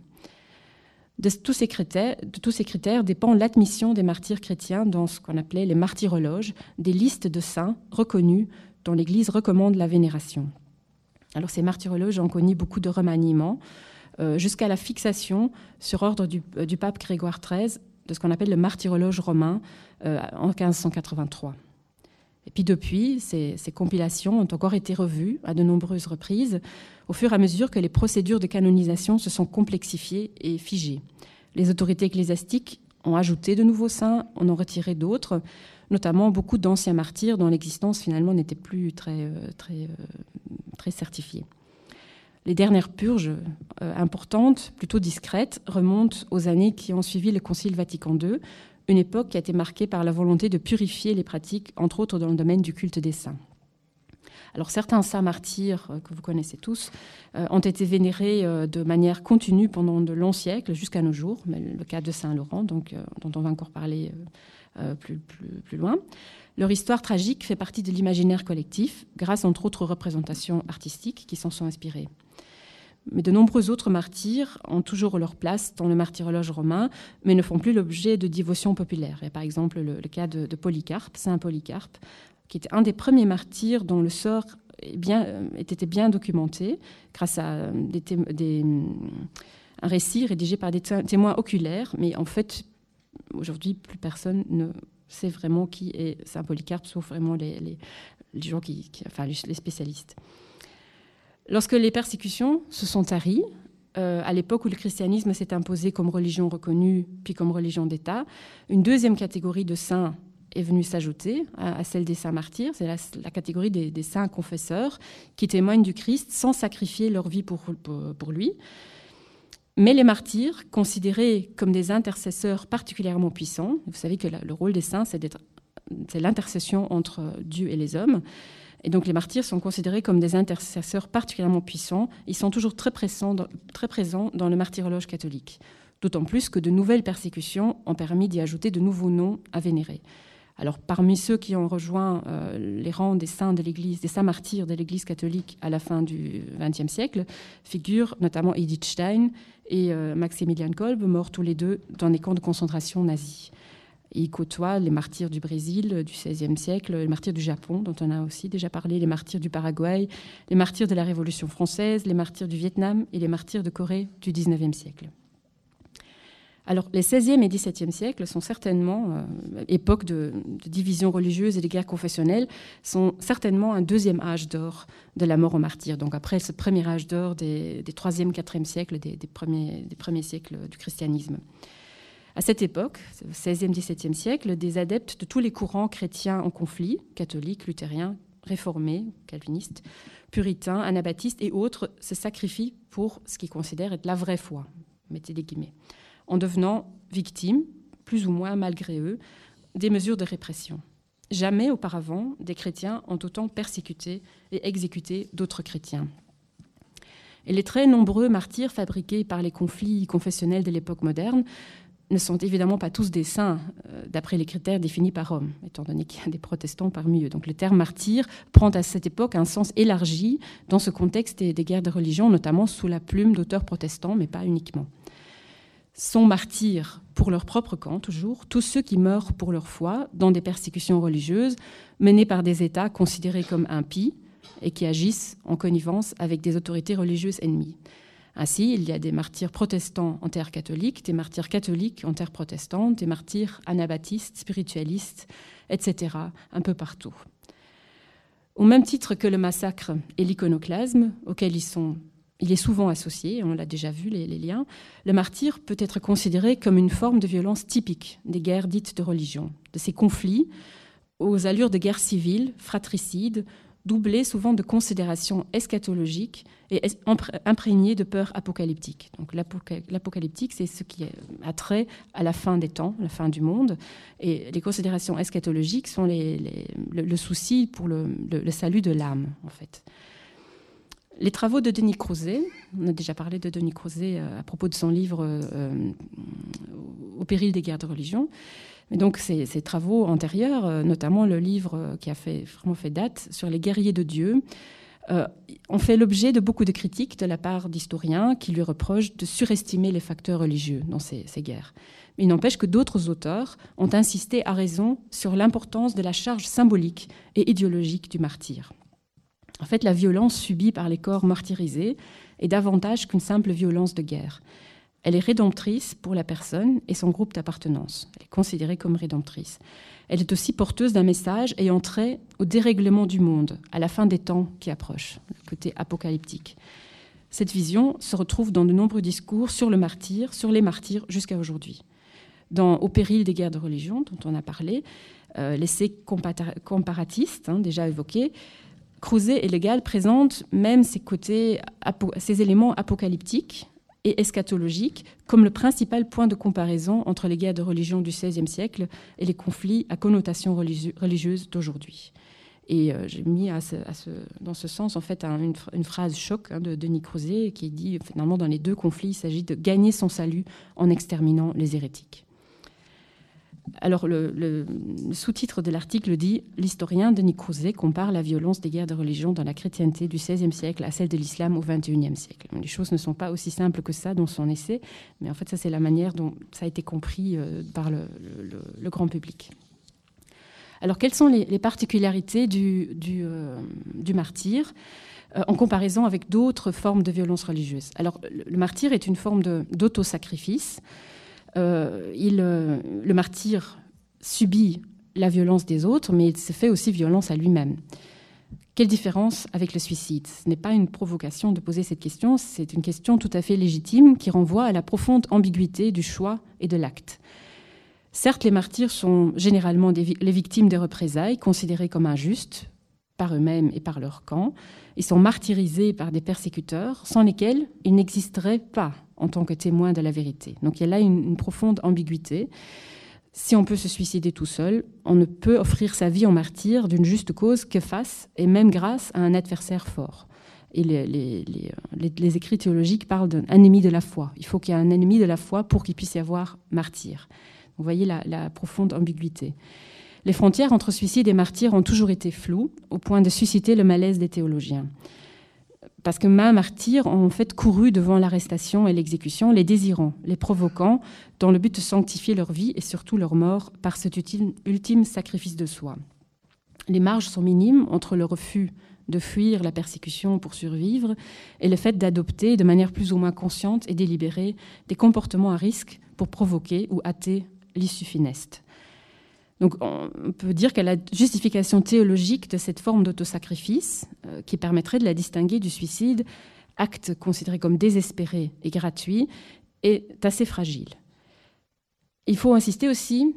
E: De tous ces critères dépend l'admission des martyrs chrétiens dans ce qu'on appelait les martyrologes, des listes de saints reconnus dont l'Église recommande la vénération. Alors ces martyrologes ont connu beaucoup de remaniements. Euh, jusqu'à la fixation sur ordre euh, du, pape Grégoire XIII de ce qu'on appelle le martyrologe romain euh, en 1583. Et puis depuis, ces, compilations ont encore été revues à de nombreuses reprises au fur et à mesure que les procédures de canonisation se sont complexifiées et figées. Les autorités ecclésiastiques ont ajouté de nouveaux saints, en ont retiré d'autres, notamment beaucoup d'anciens martyrs dont l'existence finalement n'était plus très certifiée. Les dernières purges euh, importantes, plutôt discrètes, remontent aux années qui ont suivi le Concile Vatican II, une époque qui a été marquée par la volonté de purifier les pratiques, entre autres dans le domaine du culte des saints. Alors certains saints martyrs euh, que vous connaissez tous euh, ont été vénérés de manière continue pendant de longs siècles jusqu'à nos jours, le cas de Saint Laurent, dont on va encore parler plus, loin. Leur histoire tragique fait partie de l'imaginaire collectif, grâce entre autres représentations artistiques qui s'en sont inspirées. Mais de nombreux autres martyrs ont toujours leur place dans le martyrologe romain, mais ne font plus l'objet de dévotion populaire. Il par exemple le, cas de, Polycarpe, Saint Polycarpe, qui était un des premiers martyrs dont le sort bien, euh, était bien documenté grâce à des, un récit rédigé par des témoins oculaires, mais en fait, aujourd'hui, plus personne ne sait vraiment qui est Saint Polycarpe, sauf vraiment les, gens qui, enfin, les spécialistes. Lorsque les persécutions se sont taries, euh, à l'époque où le christianisme s'est imposé comme religion reconnue, puis comme religion d'État, une deuxième catégorie de saints est venue s'ajouter à, celle des saints martyrs. C'est la, catégorie des, saints confesseurs qui témoignent du Christ sans sacrifier leur vie pour, lui. Mais les martyrs, considérés comme des intercesseurs particulièrement puissants, vous savez que le rôle des saints, c'est l'intercession entre Dieu et les hommes, et donc les martyrs sont considérés comme des intercesseurs particulièrement puissants. Ils sont toujours très présents dans, le martyrologe catholique. D'autant plus que de nouvelles persécutions ont permis d'y ajouter de nouveaux noms à vénérer. Alors parmi ceux qui ont rejoint euh, les rangs des saints de l'Église, des saints martyrs de l'Église catholique à la fin du XXe siècle, figurent notamment Edith Stein et euh, Maximilian Kolb, morts tous les deux dans des camps de concentration nazis il côtoie les martyrs du Brésil du XVIe siècle, les martyrs du Japon, dont on a aussi déjà parlé, les martyrs du Paraguay, les martyrs de la Révolution française, les martyrs du Vietnam et les martyrs de Corée du XIXe siècle. Alors, les XVIe et XVIIe siècles sont certainement, euh, époque de, division religieuse et de guerres confessionnelles, sont certainement un deuxième âge d'or de la mort aux martyrs. Donc, après ce premier âge d'or des, des 3e, 4e siècles, des, premiers, des premiers siècles du christianisme. À cette époque, au XVIe, XVIIe siècle, des adeptes de tous les courants chrétiens en conflit, catholiques, luthériens, réformés, calvinistes, puritains, anabaptistes et autres, se sacrifient pour ce qu'ils considèrent être la vraie foi, mettez des guillemets, en devenant victimes, plus ou moins malgré eux, des mesures de répression. Jamais auparavant, des chrétiens ont autant persécuté et exécuté d'autres chrétiens. Et les très nombreux martyrs fabriqués par les conflits confessionnels de l'époque moderne ne sont évidemment pas tous des saints, euh, d'après les critères définis par Rome, étant donné qu'il y a des protestants parmi eux. Donc le terme martyr prend à cette époque un sens élargi dans ce contexte des, des guerres de religion, notamment sous la plume d'auteurs protestants, mais pas uniquement. Sont martyrs pour leur propre camp, toujours, tous ceux qui meurent pour leur foi dans des persécutions religieuses menées par des États considérés comme impies et qui agissent en connivence avec des autorités religieuses ennemies. Ainsi, il y a des martyrs protestants en terre catholique, des martyrs catholiques en terre protestante, des martyrs anabaptistes, spiritualistes, etc., un peu partout. Au même titre que le massacre et l'iconoclasme, auxquels il est souvent associé, on l'a déjà vu les, liens, le martyr peut être considéré comme une forme de violence typique des guerres dites de religion, de ces conflits aux allures de guerre civile, fratricides, doublé souvent de considérations eschatologiques et imprégnées de peurs apocalyptiques. Donc l'apocalyptique, c'est ce qui a trait à la fin des temps, la fin du monde, et les considérations eschatologiques sont le, souci pour le, salut de l'âme, en fait. Les travaux de Denis Crouzet, on a déjà parlé de Denis Crouzet euh, à propos de son livre euh, Au péril des guerres de religion, donc ces, travaux antérieurs, euh, notamment le livre euh, qui a fait, vraiment fait date sur les guerriers de Dieu, euh, ont fait l'objet de beaucoup de critiques de la part d'historiens qui lui reprochent de surestimer les facteurs religieux dans ces, ces guerres. Mais il n'empêche que d'autres auteurs ont insisté à raison sur l'importance de la charge symbolique et idéologique du martyr. En fait, la violence subie par les corps martyrisés est davantage qu'une simple violence de guerre. Elle est rédemptrice pour la personne et son groupe d'appartenance. Elle est considérée comme rédemptrice. Elle est aussi porteuse d'un message ayant trait au dérèglement du monde, à la fin des temps qui approchent, le côté apocalyptique. Cette vision se retrouve dans de nombreux discours sur le martyr, sur les martyrs jusqu'à aujourd'hui. Dans Au péril des guerres de religion, dont on a parlé, euh, l'essai comparatiste, hein, déjà évoqué, Crouzet et Legal présentent même ces côtés, ces éléments apocalyptiques et eschatologique comme le principal point de comparaison entre les guerres de religion du XVIe siècle et les conflits à connotation religieuse d'aujourd'hui. Et euh, j'ai mis dans ce sens en fait une, phrase choc hein, de Denis Crouzet qui dit finalement dans les deux conflits il s'agit de gagner son salut en exterminant les hérétiques. Alors, le, sous-titre de l'article dit L'historien Denis Crouzet compare la violence des guerres de religion dans la chrétienté du XVIe siècle à celle de l'islam au XXIe siècle. Les choses ne sont pas aussi simples que ça dans son essai, mais en fait, ça, c'est la manière dont ça a été compris euh, par le, grand public. Alors, quelles sont les, particularités du, euh, martyr euh, en comparaison avec d'autres formes de violence religieuse? Alors, le, martyr est une forme d'autosacrifice. Euh, il, euh, le martyr subit la violence des autres, mais il se fait aussi violence à lui-même. Quelle différence avec le suicide? Ce n'est pas une provocation de poser cette question, c'est une question tout à fait légitime qui renvoie à la profonde ambiguïté du choix et de l'acte. Certes, les martyrs sont généralement les victimes des représailles, considérées comme injustes eux-mêmes et par leur camp. Ils sont martyrisés par des persécuteurs sans lesquels ils n'existeraient pas en tant que témoins de la vérité. Donc il y a là une, profonde ambiguïté. Si on peut se suicider tout seul, on ne peut offrir sa vie en martyr d'une juste cause que face, et même grâce à un adversaire fort. Et les, écrits théologiques parlent d'un ennemi de la foi. Il faut qu'il y ait un ennemi de la foi pour qu'il puisse y avoir martyr. Vous voyez la, profonde ambiguïté. Les frontières entre suicide et martyr ont toujours été floues, au point de susciter le malaise des théologiens parce que mains martyrs ont en fait couru devant l'arrestation et l'exécution, les désirant, les provoquant, dans le but de sanctifier leur vie et surtout leur mort par cet ultime sacrifice de soi. Les marges sont minimes entre le refus de fuir la persécution pour survivre et le fait d'adopter de manière plus ou moins consciente et délibérée des comportements à risque pour provoquer ou hâter l'issue funeste. Donc on peut dire qu'à la justification théologique de cette forme d'autosacrifice, euh, qui permettrait de la distinguer du suicide, acte considéré comme désespéré et gratuit, est assez fragile. Il faut insister aussi,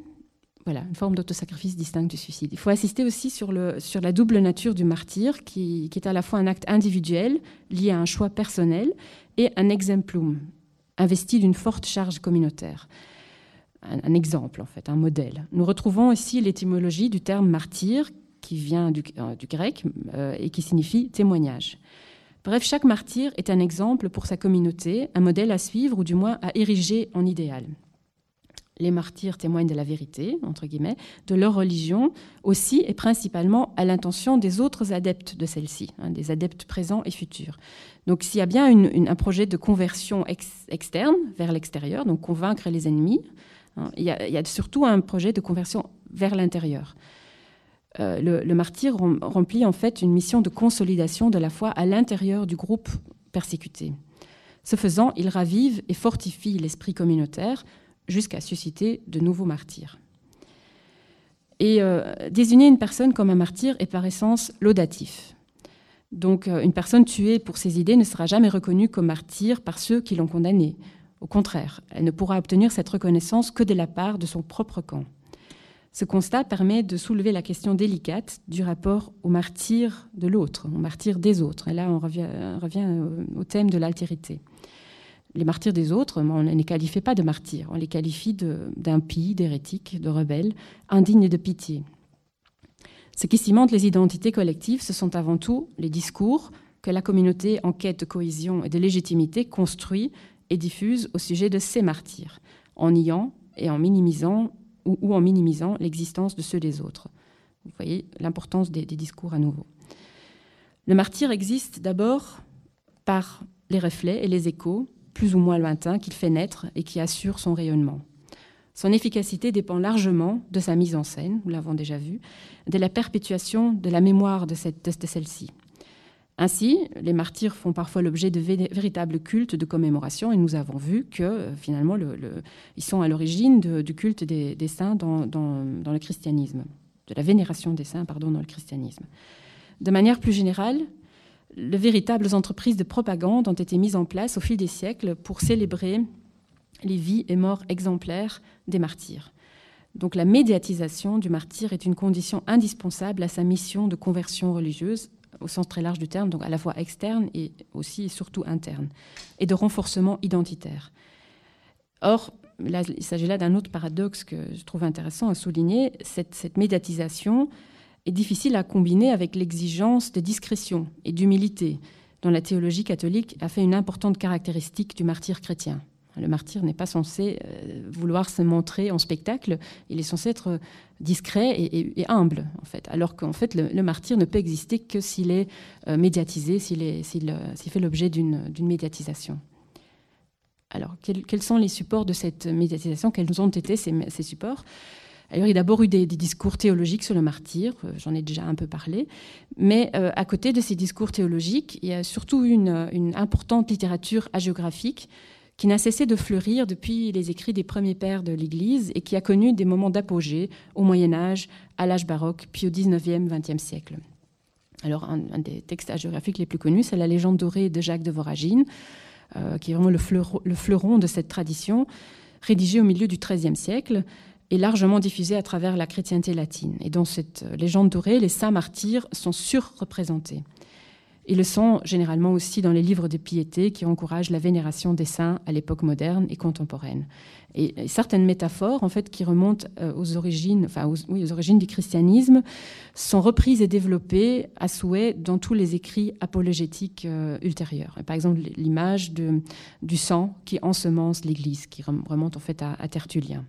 E: voilà, une forme d'autosacrifice distincte du suicide. Il faut insister aussi sur, la double nature du martyr, qui est à la fois un acte individuel, lié à un choix personnel, et un exemplum, investi d'une forte charge communautaire un, exemple, en fait, un modèle. Nous retrouvons ici l'étymologie du terme martyr, qui vient du, euh, grec euh, et qui signifie témoignage. Bref, chaque martyr est un exemple pour sa communauté, un modèle à suivre ou du moins à ériger en idéal. Les martyrs témoignent de la vérité, entre guillemets, de leur religion, aussi et principalement à l'intention des autres adeptes de celle-ci, hein, des adeptes présents et futurs. Donc s'il y a bien un projet de conversion ex externe vers l'extérieur, donc convaincre les ennemis, il y, a, il y, a, surtout un projet de conversion vers l'intérieur. Euh, le, le, martyr remplit en fait une mission de consolidation de la foi à l'intérieur du groupe persécuté. Ce faisant, il ravive et fortifie l'esprit communautaire jusqu'à susciter de nouveaux martyrs. Et euh, désigner une personne comme un martyr est par essence laudatif. Donc euh, une personne tuée pour ses idées ne sera jamais reconnue comme martyr par ceux qui l'ont condamnée au contraire, elle ne pourra obtenir cette reconnaissance que de la part de son propre camp. Ce constat permet de soulever la question délicate du rapport au martyr de l'autre, au martyr des autres. Et là, on revient, revient au thème de l'altérité. Les martyrs des autres, on ne les qualifie pas de martyrs, on les qualifie d'impies, d'hérétiques, de rebelles, indignes de pitié. Ce qui cimente les identités collectives, ce sont avant tout les discours que la communauté en quête de cohésion et de légitimité construit et diffuse au sujet de ces martyrs, en niant et en minimisant ou, en minimisant l'existence de ceux des autres. Vous voyez l'importance des, discours à nouveau. Le martyr existe d'abord par les reflets et les échos, plus ou moins lointains, qu'il fait naître et qui assurent son rayonnement. Son efficacité dépend largement de sa mise en scène, nous l'avons déjà vu, de la perpétuation de la mémoire de celle-ci. Ainsi, les martyrs font parfois l'objet de véritables cultes de commémoration et nous avons vu que euh, finalement le, le, ils sont à l'origine du culte des, saints dans, le christianisme, de la vénération des saints dans le christianisme. De manière plus générale, de véritables entreprises de propagande ont été mises en place au fil des siècles pour célébrer les vies et morts exemplaires des martyrs. Donc la médiatisation du martyr est une condition indispensable à sa mission de conversion religieuse au sens très large du terme, donc à la fois externe et aussi et surtout interne, et de renforcement identitaire. Or, il s'agit là d'un autre paradoxe que je trouve intéressant à souligner. Cette, cette médiatisation est difficile à combiner avec l'exigence de discrétion et d'humilité, dont la théologie catholique a fait une importante caractéristique du martyr chrétien. Le martyr n'est pas censé euh, vouloir se montrer en spectacle, il est censé être discret et, humble, en fait. Alors qu'en fait, le, martyr ne peut exister que s'il est euh, médiatisé, s'il euh, fait l'objet d'une médiatisation. Alors, quels, sont les supports de cette médiatisation? Quels ont été ces, supports? Alors, il y a d'abord eu des, discours théologiques sur le martyr, euh, j'en ai déjà un peu parlé, mais euh, à côté de ces discours théologiques, il y a surtout une importante littérature hagiographique qui n'a cessé de fleurir depuis les écrits des premiers pères de l'Église et qui a connu des moments d'apogée au Moyen Âge, à l'âge baroque, puis au 19e, 20e siècle. Alors, un, des textes hagiographiques les plus connus, c'est la légende dorée de Jacques de Voragine, euh, qui est vraiment le fleuron, de cette tradition, rédigée au milieu du XIIIe siècle et largement diffusée à travers la chrétienté latine. Et dans cette légende dorée, les saints martyrs sont surreprésentés. Ils le sont généralement aussi dans les livres de piété qui encouragent la vénération des saints à l'époque moderne et contemporaine. Et, certaines métaphores, en fait, qui remontent euh, aux origines, enfin, aux origines du christianisme, sont reprises et développées à souhait dans tous les écrits apologétiques euh, ultérieurs. Par exemple, l'image du sang qui ensemence l'Église, qui remonte en fait à Tertullien.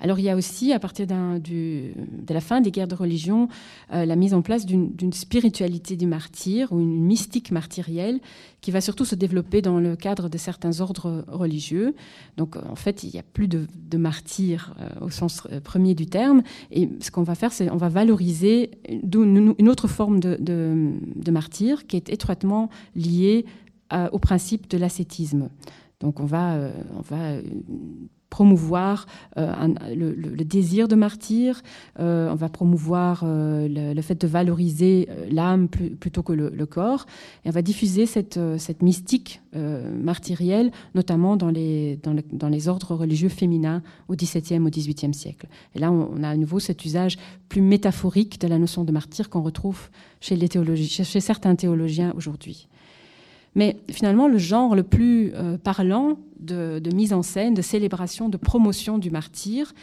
E: Alors il y a aussi, à partir de la fin des guerres de religion, euh, la mise en place d'une spiritualité du martyr ou une mystique martyrielle qui va surtout se développer dans le cadre de certains ordres religieux. Donc en fait, il n'y a plus de, martyrs euh, au sens euh, premier du terme. Et ce qu'on va faire, c'est on va valoriser une, autre forme de, de, martyr qui est étroitement liée au principe de l'ascétisme. Donc on va, on va promouvoir euh, le, désir de martyr, euh, on va promouvoir euh, le, fait de valoriser l'âme plutôt que le, corps, et on va diffuser cette, cette mystique martyrielle, notamment dans les, dans, les ordres religieux féminins au XVIIe, au XVIIIe siècle. Et là, on, a à nouveau cet usage plus métaphorique de la notion de martyr qu'on retrouve chez, les chez certains théologiens aujourd'hui. Mais finalement, le genre le plus euh, parlant de, mise en scène, de célébration, de promotion du martyr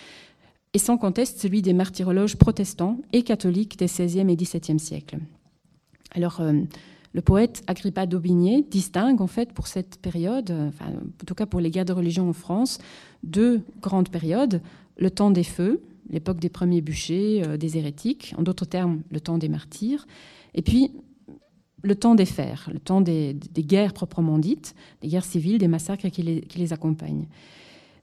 E: est sans conteste celui des martyrologes protestants et catholiques des XVIe et XVIIe siècles. Alors, euh, le poète Agrippa d'Aubigné distingue en fait pour cette période, enfin, en tout cas pour les guerres de religion en France, deux grandes périodes le temps des feux, l'époque des premiers bûchers, euh, des hérétiques, en d'autres termes, le temps des martyrs, et puis le temps des fers, le temps des, guerres proprement dites, des guerres civiles, des massacres qui les, accompagnent.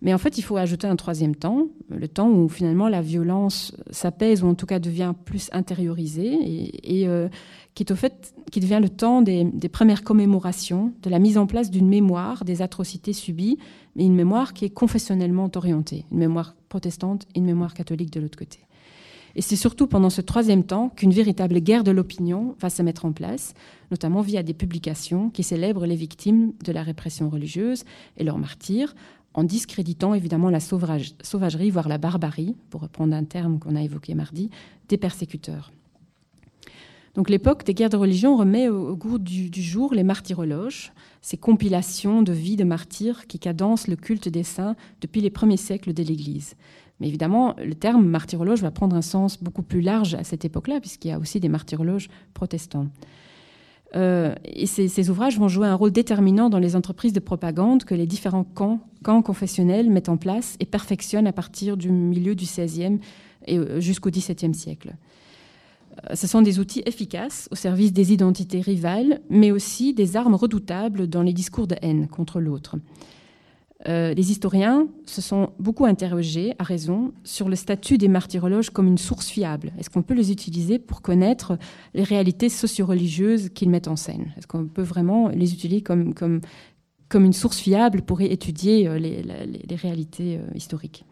E: Mais en fait, il faut ajouter un troisième temps, le temps où finalement la violence s'apaise ou en tout cas devient plus intériorisée et, euh, qui devient le temps des, premières commémorations, de la mise en place d'une mémoire des atrocités subies, mais une mémoire qui est confessionnellement orientée, une mémoire protestante et une mémoire catholique de l'autre côté. Et c'est surtout pendant ce troisième temps qu'une véritable guerre de l'opinion va se mettre en place, notamment via des publications qui célèbrent les victimes de la répression religieuse et leurs martyrs, en discréditant évidemment la sauvagerie, voire la barbarie, pour reprendre un terme qu'on a évoqué mardi, des persécuteurs. Donc l'époque des guerres de religion remet au, goût du, du, jour les martyrologes, ces compilations de vies de martyrs qui cadencent le culte des saints depuis les premiers siècles de l'Église. Évidemment, le terme martyrologe va prendre un sens beaucoup plus large à cette époque-là, puisqu'il y a aussi des martyrologes protestants. Euh, ces, ouvrages vont jouer un rôle déterminant dans les entreprises de propagande que les différents camps, camps confessionnels mettent en place et perfectionnent à partir du milieu du XVIe et euh, jusqu'au XVIIe siècle. Euh, ce sont des outils efficaces au service des identités rivales, mais aussi des armes redoutables dans les discours de haine contre l'autre. Euh, les historiens se sont beaucoup interrogés, à raison, sur le statut des martyrologes comme une source fiable. Est-ce qu'on peut les utiliser pour connaître les réalités socio-religieuses qu'ils mettent en scène? Est-ce qu'on peut vraiment les utiliser comme, une source fiable pour étudier euh, les, les, réalités euh, historiques?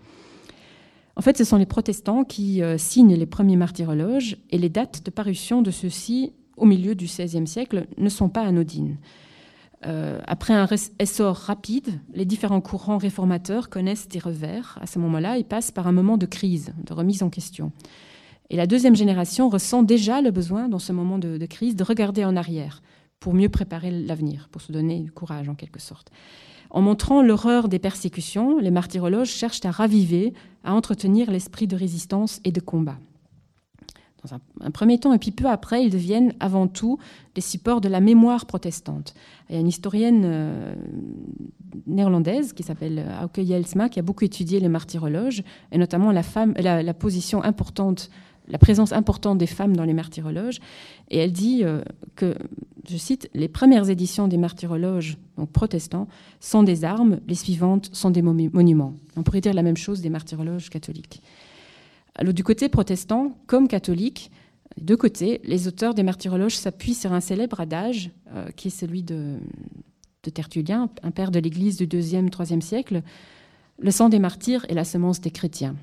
E: En fait, ce sont les protestants qui signent les premiers martyrologes et les dates de parution de ceux-ci au milieu du XVIe siècle ne sont pas anodines. Euh, après un essor rapide, les différents courants réformateurs connaissent des revers. À ce moment-là, ils passent par un moment de crise, de remise en question. Et la deuxième génération ressent déjà le besoin, dans ce moment de, crise, de regarder en arrière pour mieux préparer l'avenir, pour se donner du courage en quelque sorte. En montrant l'horreur des persécutions, les martyrologes cherchent à raviver, à entretenir l'esprit de résistance et de combat dans un, premier temps, et puis peu après, ils deviennent avant tout des supports de la mémoire protestante. Il y a une historienne euh, néerlandaise qui s'appelle Auke Jelsma qui a beaucoup étudié les martyrologes, et notamment la, position importante, la présence importante des femmes dans les martyrologes. Et elle dit euh, que, je cite, les premières éditions des martyrologes protestants sont des armes, les suivantes sont des monuments. On pourrait dire la même chose des martyrologes catholiques. Alors, du côté protestant comme catholique, des deux côtés, les auteurs des martyrologes s'appuient sur un célèbre adage euh, qui est celui de, Tertullien, un père de l'Église du 2e, 3e siècle Le sang des martyrs est la semence des chrétiens.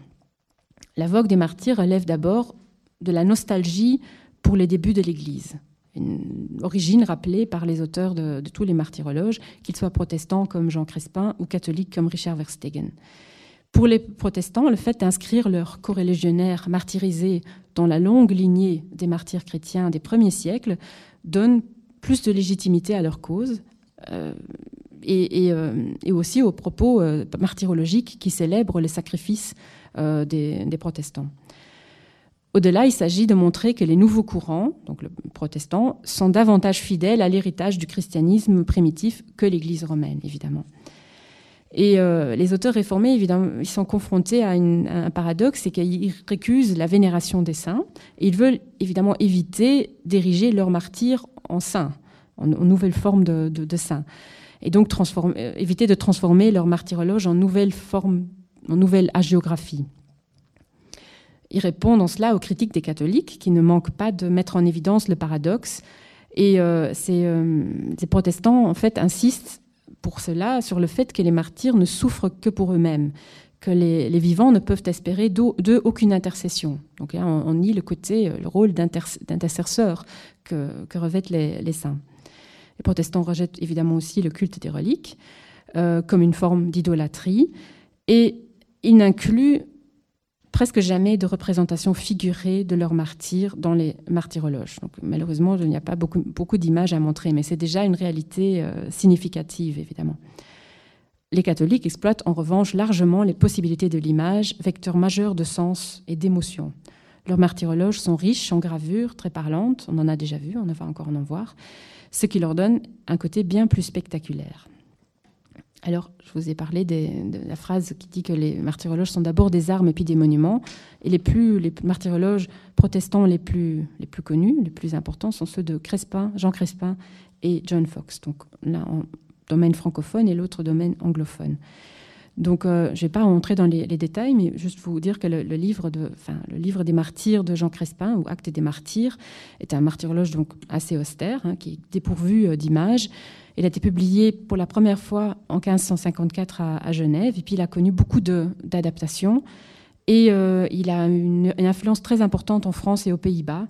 E: La vogue des martyrs relève d'abord de la nostalgie pour les débuts de l'Église. Une origine rappelée par les auteurs de, tous les martyrologes, qu'ils soient protestants comme Jean Crespin ou catholiques comme Richard Verstegen. Pour les protestants, le fait d'inscrire leurs corélégionnaires martyrisés dans la longue lignée des martyrs chrétiens des premiers siècles donne plus de légitimité à leur cause euh, euh, et, aussi aux propos euh, martyrologiques qui célèbrent les sacrifices des, des, protestants. Au-delà, il s'agit de montrer que les nouveaux courants, donc le protestant, sont davantage fidèles à l'héritage du christianisme primitif que l'Église romaine, évidemment. Et euh, les auteurs réformés, évidemment, ils sont confrontés à, un paradoxe, c'est qu'ils récusent la vénération des saints, ils veulent évidemment éviter d'ériger leurs martyrs en saints, en, nouvelle forme de, saints, et donc euh, éviter de transformer leur martyrologe en nouvelle forme, en nouvelle agiographie. Ils répondent en cela aux critiques des catholiques, qui ne manquent pas de mettre en évidence le paradoxe, et euh, ces protestants, en fait, insistent pour cela sur le fait que les martyrs ne souffrent que pour eux-mêmes, que les, vivants ne peuvent espérer d'eux aucune intercession. Donc là, on, nie le côté, euh, le rôle d'intercesseur que, revêtent les, saints. Les protestants rejettent évidemment aussi le culte des reliques euh, comme une forme d'idolâtrie, et ils n'incluent presque jamais de représentation figurée de leurs martyrs dans les martyrologes. Malheureusement, il n'y a pas beaucoup, beaucoup d'images à montrer, mais c'est déjà une réalité euh, significative, évidemment. Les catholiques exploitent en revanche largement les possibilités de l'image, vecteur majeur de sens et d'émotion. Leurs martyrologes sont riches en gravures très parlantes, on en a déjà vu, on va encore en voir, ce qui leur donne un côté bien plus spectaculaire. Alors, je vous ai parlé de la phrase qui dit que les martyrologes sont d'abord des armes et puis des monuments. Et les, plus, martyrologes protestants les plus, les plus connus, les plus importants, sont ceux de Crespin, Jean Crespin et John Fox. Donc, l'un en domaine francophone et l'autre domaine anglophone. Donc, euh, je ne vais pas rentrer dans les, détails, mais juste vous dire que le, livre des martyrs de Jean Crespin, ou Acte des martyrs, est un martyrologe assez austère, hein, qui est dépourvu euh, d'images il a été publié pour la première fois en 1554 à, Genève, et puis il a connu beaucoup d'adaptations. Et euh, il a une, une, influence très importante en France et aux Pays-Bas,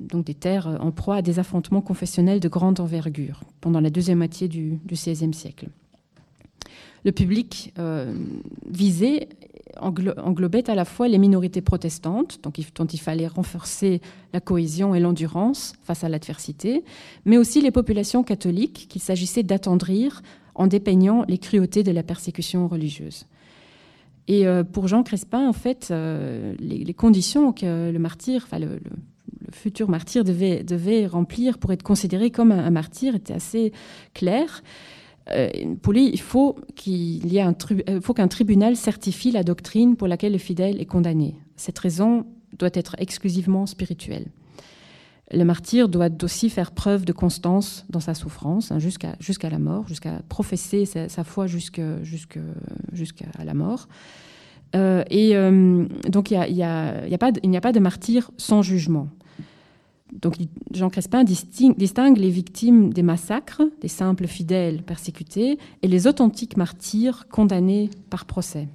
E: donc des terres en proie à des affrontements confessionnels de grande envergure pendant la deuxième moitié du, XVIe siècle. Le public euh, visé englobait à la fois les minorités protestantes, dont il fallait renforcer la cohésion et l'endurance face à l'adversité, mais aussi les populations catholiques qu'il s'agissait d'attendrir en dépeignant les cruautés de la persécution religieuse. Et euh, pour Jean Crespin, en fait, euh, les, conditions que le martyr, enfin le, futur martyr devait, remplir pour être considéré comme un martyr étaient assez claires. Euh, pour lui, il faut qu'il y ait un euh, faut qu'un tribunal certifie la doctrine pour laquelle le fidèle est condamné. Cette raison doit être exclusivement spirituelle. Le martyr doit aussi faire preuve de constance dans sa souffrance hein, jusqu'à la mort, jusqu'à professer sa, foi jusqu'à la mort. Euh, et donc il n'y a, a, pas de martyr sans jugement. Donc Jean Crespin distingue, les victimes des massacres, des simples fidèles persécutés, et les authentiques martyrs condamnés par procès.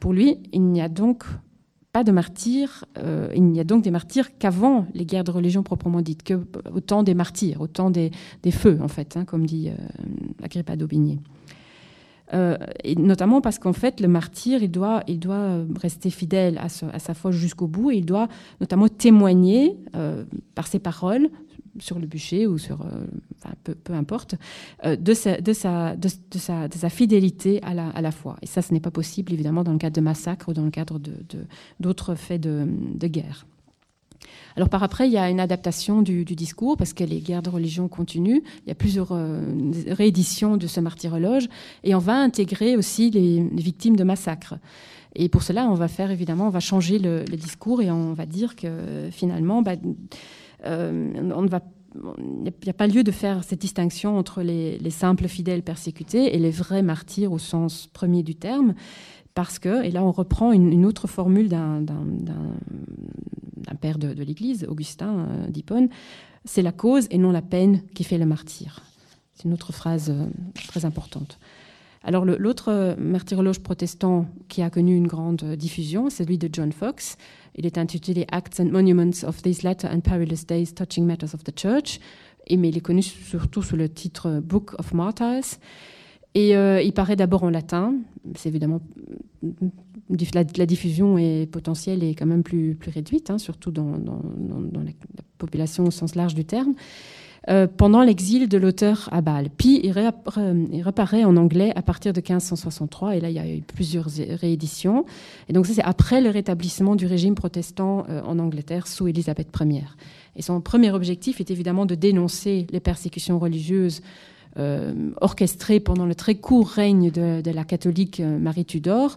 E: Pour lui, il n'y a donc pas de martyrs, euh, il n'y a donc des martyrs qu'avant les guerres de religion proprement dites, que au temps des martyrs, au temps des, feux, en fait, hein, comme dit euh, Agrippa d'Aubigné. Euh, et notamment parce qu'en fait, le martyr, il doit, il doit rester fidèle à, sa foi jusqu'au bout et il doit notamment témoigner euh, par ses paroles sur le bûcher ou sur, euh, peu, importe, de sa, de, sa, de, sa, de, sa, fidélité à la, à la foi. Et ça, ce n'est pas possible, évidemment, dans le cadre de massacres ou dans le cadre d'autres faits de guerre. Alors par après, il y a une adaptation du, discours parce que les guerres de religion continuent. Il y a plusieurs euh, rééditions de ce martyrologe et on va intégrer aussi les, victimes de massacres. Et pour cela, on va faire évidemment, on va changer le, discours et on va dire que finalement, bah, euh, il n'y a pas lieu de faire cette distinction entre les, simples fidèles persécutés et les vrais martyrs au sens premier du terme, parce que, et là on reprend une, autre formule d'un père de, l'Église, Augustin euh, d'Hippone, c'est la cause et non la peine qui fait le martyr. C'est une autre phrase euh, très importante. Alors l'autre martyrologe protestant qui a connu une grande diffusion, c'est celui de John Fox. Il est intitulé Acts and Monuments of These Latter and Perilous Days Touching Matters of the Church, mais il est connu surtout sous le titre Book of Martyrs. Et euh, il paraît d'abord en latin. C'est évidemment la, la, diffusion est potentielle est quand même plus, réduite, hein, surtout dans, la, population au sens large du terme. Euh, pendant l'exil de l'auteur à Bâle. Puis il, il, reparaît en anglais à partir de 1563, et là il y a eu plusieurs rééditions. Et donc ça c'est après le rétablissement du régime protestant euh, en Angleterre sous Élisabeth Ier. Et son premier objectif est évidemment de dénoncer les persécutions religieuses euh, orchestrées pendant le très court règne de, la catholique Marie Tudor,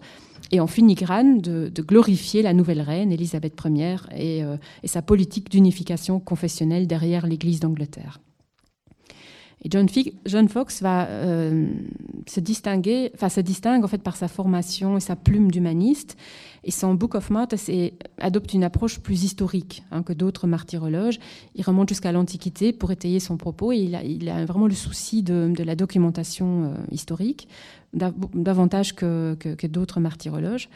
E: et en filigrane de, glorifier la nouvelle reine, Élisabeth Ier, et, euh, et sa politique d'unification confessionnelle derrière l'Église d'Angleterre. Et John, Fox va euh, se distinguer, enfin se distingue en fait par sa formation et sa plume d'humaniste. Et son Book of Martyrs adopte une approche plus historique hein, que d'autres martyrologes. Il remonte jusqu'à l'Antiquité pour étayer son propos et il a, vraiment le souci de, la documentation euh, historique, davantage que d'autres martyrologes.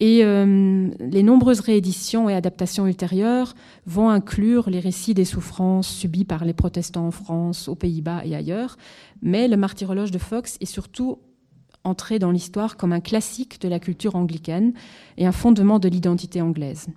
E: Et euh, les nombreuses rééditions et adaptations ultérieures vont inclure les récits des souffrances subies par les protestants en France, aux Pays-Bas et ailleurs. Mais le martyrologe de Fox est surtout entré dans l'histoire comme un classique de la culture anglicane et un fondement de l'identité anglaise.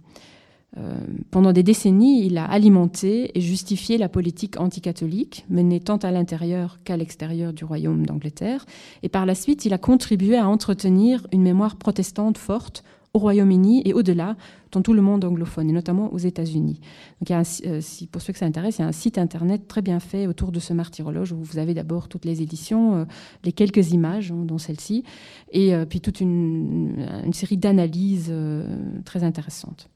E: Euh, pendant des décennies, il a alimenté et justifié la politique anticatholique menée tant à l'intérieur qu'à l'extérieur du royaume d'Angleterre. Et par la suite, il a contribué à entretenir une mémoire protestante forte au Royaume-Uni et au-delà, dans tout le monde anglophone, et notamment aux États-Unis. Donc, a euh, pour ceux que ça intéresse, il y a un site internet très bien fait autour de ce martyrologe où vous avez d'abord toutes les éditions, euh, les quelques images, hein, dont celle-ci, et puis toute une, une série d'analyses très intéressantes.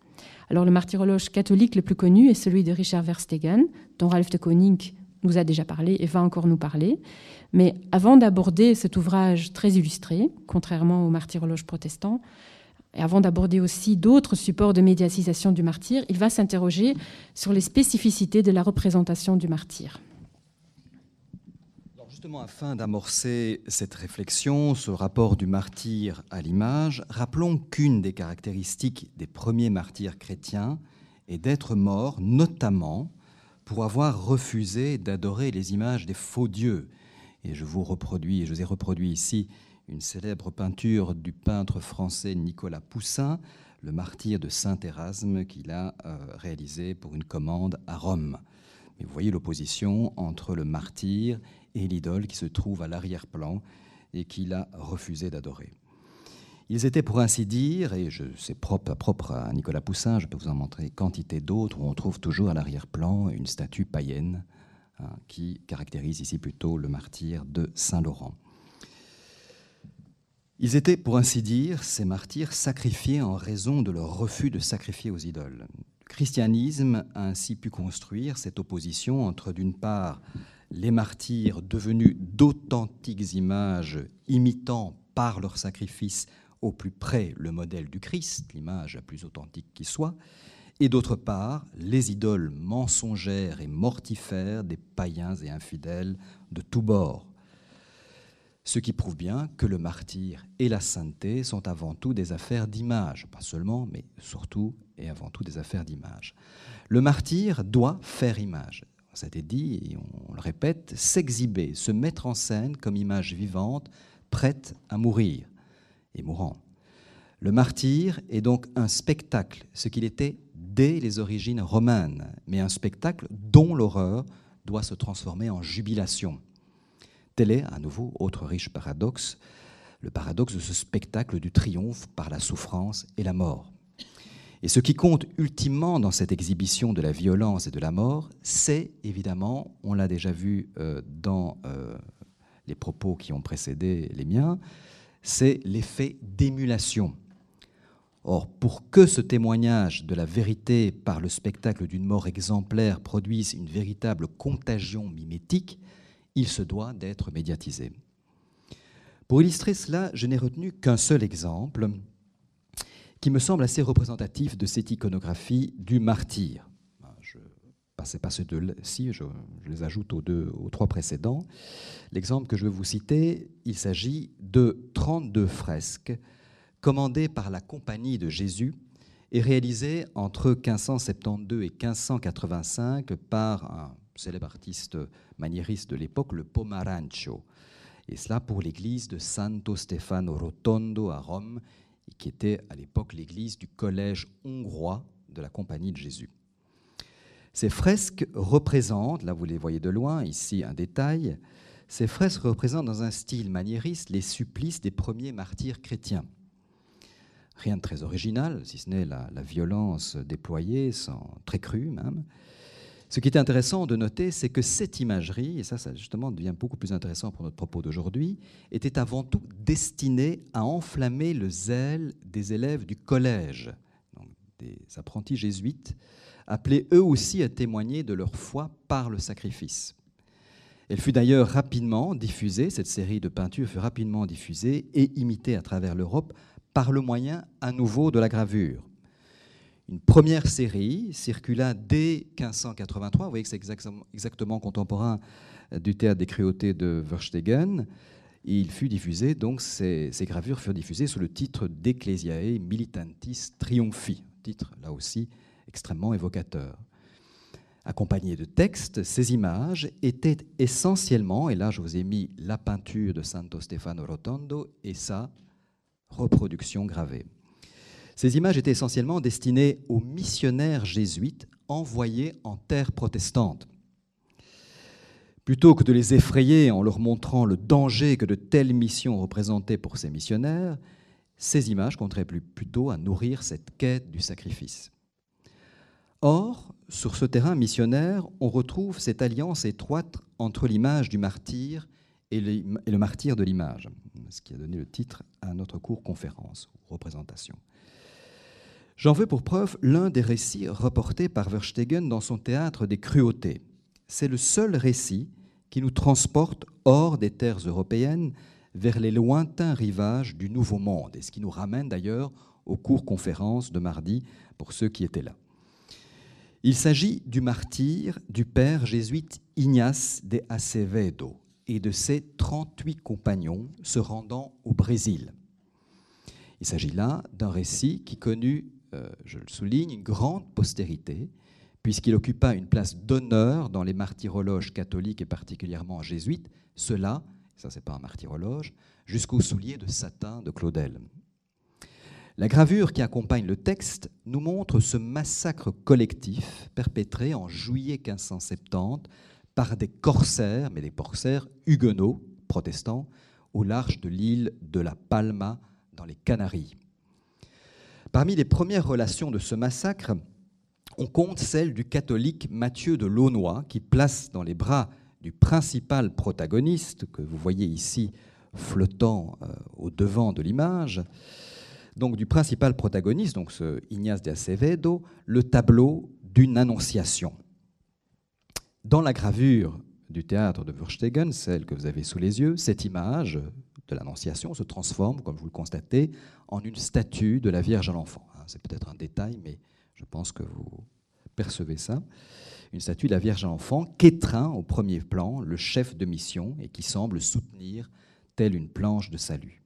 E: Alors le martyrologe catholique le plus connu est celui de Richard Verstegen, dont Ralph de Koning nous a déjà parlé et va encore nous parler. Mais avant d'aborder cet ouvrage très illustré, contrairement au martyrologe protestant, et avant d'aborder aussi d'autres supports de médiatisation du martyr, il va s'interroger sur les spécificités de la représentation du martyr.
D: Justement, afin d'amorcer cette réflexion, ce rapport du martyr à l'image, rappelons qu'une des caractéristiques des premiers martyrs chrétiens est d'être morts notamment pour avoir refusé d'adorer les images des faux dieux. Et je vous reproduis, je vous ai reproduit ici une célèbre peinture du peintre français Nicolas Poussin, le martyr de Saint Érasme, qu'il a euh, réalisé pour une commande à Rome. Mais vous voyez l'opposition entre le martyr et l'idole qui se trouve à l'arrière-plan et qu'il a refusé d'adorer. Ils étaient pour ainsi dire, et c'est propre, propre à Nicolas Poussin, je peux vous en montrer quantité d'autres, où on trouve toujours à l'arrière-plan une statue païenne hein, qui caractérise ici plutôt le martyr de Saint-Laurent. Ils étaient, pour ainsi dire, ces martyrs sacrifiés en raison de leur refus de sacrifier aux idoles. Le christianisme a ainsi pu construire cette opposition entre, d'une part, les martyrs devenus d'authentiques images imitant par leur sacrifice au plus près le modèle du Christ, l'image la plus authentique qui soit, et d'autre part les idoles mensongères et mortifères des païens et infidèles de tous bords. Ce qui prouve bien que le martyr et la sainteté sont avant tout des affaires d'image, pas seulement, mais surtout et avant tout des affaires d'image. Le martyr doit faire image ça a été dit, et on le répète, s'exhiber, se mettre en scène comme image vivante, prête à mourir et mourant. Le martyr est donc un spectacle, ce qu'il était dès les origines romaines, mais un spectacle dont l'horreur doit se transformer en jubilation. Tel est, à nouveau, autre riche paradoxe, le paradoxe de ce spectacle du triomphe par la souffrance et la mort. Et ce qui compte ultimement dans cette exhibition de la violence et de la mort, c'est évidemment, on l'a déjà vu euh, dans euh, les propos qui ont précédé les miens, c'est l'effet d'émulation. Or, pour que ce témoignage de la vérité par le spectacle d'une mort exemplaire produise une véritable contagion mimétique, il se doit d'être médiatisé. Pour illustrer cela, je n'ai retenu qu'un seul exemple, qui me semble assez représentatif de cette iconographie du martyr. Je c'est pas ceux deux-ci, je, les ajoute aux trois précédents. L'exemple que je vais vous citer, il s'agit de 32 fresques commandées par la Compagnie de Jésus et réalisées entre 1572 et 1585 par un célèbre artiste maniériste de l'époque, le Pomarancio. Et cela pour l'église de Santo Stefano Rotondo à Rome, qui était à l'époque l'église du collège hongrois de la Compagnie de Jésus. Ces fresques représentent, là vous les voyez de loin, ici un détail, ces fresques représentent dans un style maniériste les supplices des premiers martyrs chrétiens. Rien de très original, si ce n'est la, violence déployée, sans, très crue même. Ce qui est intéressant de noter, c'est que cette imagerie, et ça, ça justement devient beaucoup plus intéressant pour notre propos d'aujourd'hui, était avant tout destinée à enflammer le zèle des élèves du collège, donc des apprentis jésuites, appelés eux aussi à témoigner de leur foi par le sacrifice. Elle fut d'ailleurs rapidement diffusée, cette série de peintures fut rapidement diffusée et imitée à travers l'Europe par le moyen à nouveau de la gravure. Une première série circula dès 1583, vous voyez que c'est exactement, contemporain du théâtre des cruautés de Verstegen. Il fut diffusé, donc ces gravures furent diffusées sous le titre d'Ecclesiae Militantis Triumphi, titre là aussi extrêmement évocateur. Accompagné de textes, ces images étaient essentiellement, et là je vous ai mis la peinture de Santo Stefano Rotondo et sa reproduction gravée. Ces images étaient essentiellement destinées aux missionnaires jésuites envoyés en terre protestante. Plutôt que de les effrayer en leur montrant le danger que de telles missions représentaient pour ces missionnaires, ces images contribuaient plutôt à nourrir cette quête du sacrifice. Or, sur ce terrain missionnaire, on retrouve cette alliance étroite entre l'image du martyr et le martyr de l'image, ce qui a donné le titre à notre cours conférence ou représentation. J'en veux pour preuve l'un des récits reportés par Verstegen dans son théâtre des cruautés. C'est le seul récit qui nous transporte hors des terres européennes vers les lointains rivages du Nouveau Monde, et ce qui nous ramène d'ailleurs au cours conférence de mardi pour ceux qui étaient là. Il s'agit du martyr du père jésuite Ignace de Acevedo et de ses 38 compagnons se rendant au Brésil. Il s'agit là d'un récit qui connut, euh, je le souligne, une grande postérité, puisqu'il occupa une place d'honneur dans les martyrologes catholiques et particulièrement jésuites, cela, ça c'est pas un martyrologe, jusqu'au soulier de satin de Claudel. La gravure qui accompagne le texte nous montre ce massacre collectif perpétré en juillet 1570 par des corsaires, mais des corsaires huguenots, protestants, au large de l'île de la Palma, dans les Canaries. Parmi les premières relations de ce massacre, on compte celle du catholique Mathieu de Launois, qui place dans les bras du principal protagoniste, que vous voyez ici flottant euh, au devant de l'image, donc du principal protagoniste, donc ce Ignace de Acevedo, le tableau d'une annonciation. Dans la gravure du théâtre de Verstegen, celle que vous avez sous les yeux, cette image de l'Annonciation se transforme, comme vous le constatez, en une statue de la Vierge à l'enfant. Hein, c'est peut-être un détail, mais je pense que vous percevez ça. Une statue de la Vierge à l'enfant qu'étreint au premier plan le chef de mission et qui semble soutenir telle une planche de salut.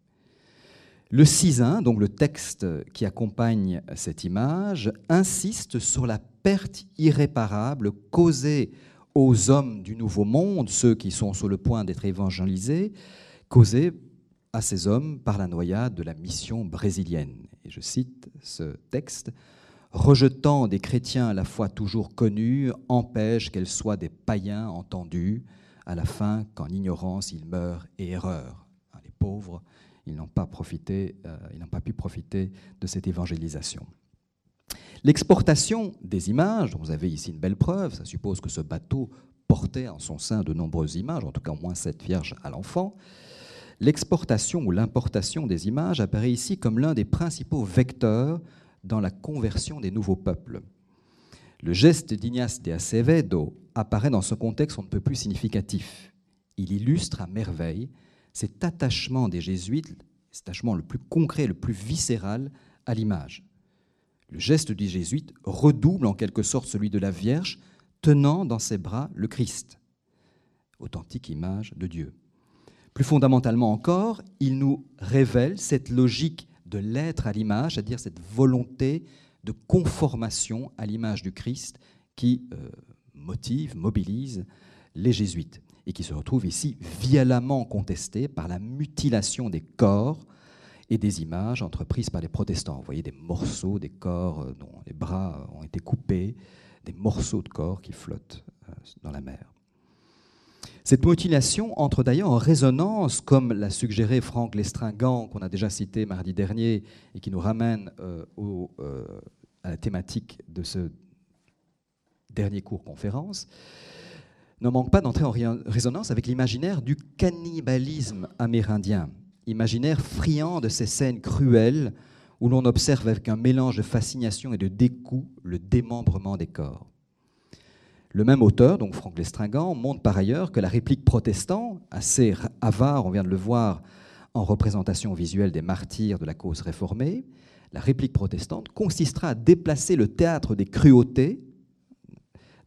D: Le 6.1, donc le texte qui accompagne cette image, insiste sur la perte irréparable causée aux hommes du Nouveau Monde, ceux qui sont sur le point d'être évangélisés, causée à ces hommes par la noyade de la mission brésilienne. Et je cite ce texte Rejetant des chrétiens à la fois toujours connus, empêche qu'elles soient des païens entendus, à la fin qu'en ignorance ils meurent et erreur. Les pauvres ils n'ont pas, profité, euh, ils n'ont pas pu profiter de cette évangélisation. L'exportation des images, vous avez ici une belle preuve, ça suppose que ce bateau portait en son sein de nombreuses images, en tout cas au moins sept vierges à l'enfant. L'exportation ou l'importation des images apparaît ici comme l'un des principaux vecteurs dans la conversion des nouveaux peuples. Le geste d'Ignace de Acevedo apparaît dans ce contexte on ne peut plus significatif. Il illustre à merveille cet attachement des jésuites, cet attachement le plus concret, le plus viscéral à l'image. Le geste du jésuite redouble en quelque sorte celui de la Vierge, tenant dans ses bras le Christ, authentique image de Dieu. Plus fondamentalement encore, il nous révèle cette logique de l'être à l'image, c'est-à-dire cette volonté de conformation à l'image du Christ qui euh, motive, mobilise les jésuites et qui se retrouve ici violemment contestée par la mutilation des corps et des images entreprises par les protestants. Vous voyez des morceaux des corps euh, dont les bras ont été coupés, des morceaux de corps qui flottent euh, dans la mer. Cette mutilation entre d'ailleurs en résonance, comme l'a suggéré Franck Lestringant, qu'on a déjà cité mardi dernier, et qui nous ramène euh, à la thématique de ce dernier cours conférence, ne manque pas d'entrer en résonance avec l'imaginaire du cannibalisme amérindien, imaginaire friand de ces scènes cruelles où l'on observe avec un mélange de fascination et de dégoût le démembrement des corps. Le même auteur, donc Franck Lestringant, montre par ailleurs que la réplique protestante, assez avare, on vient de le voir en représentation visuelle des martyrs de la cause réformée, la réplique protestante consistera à déplacer le théâtre des cruautés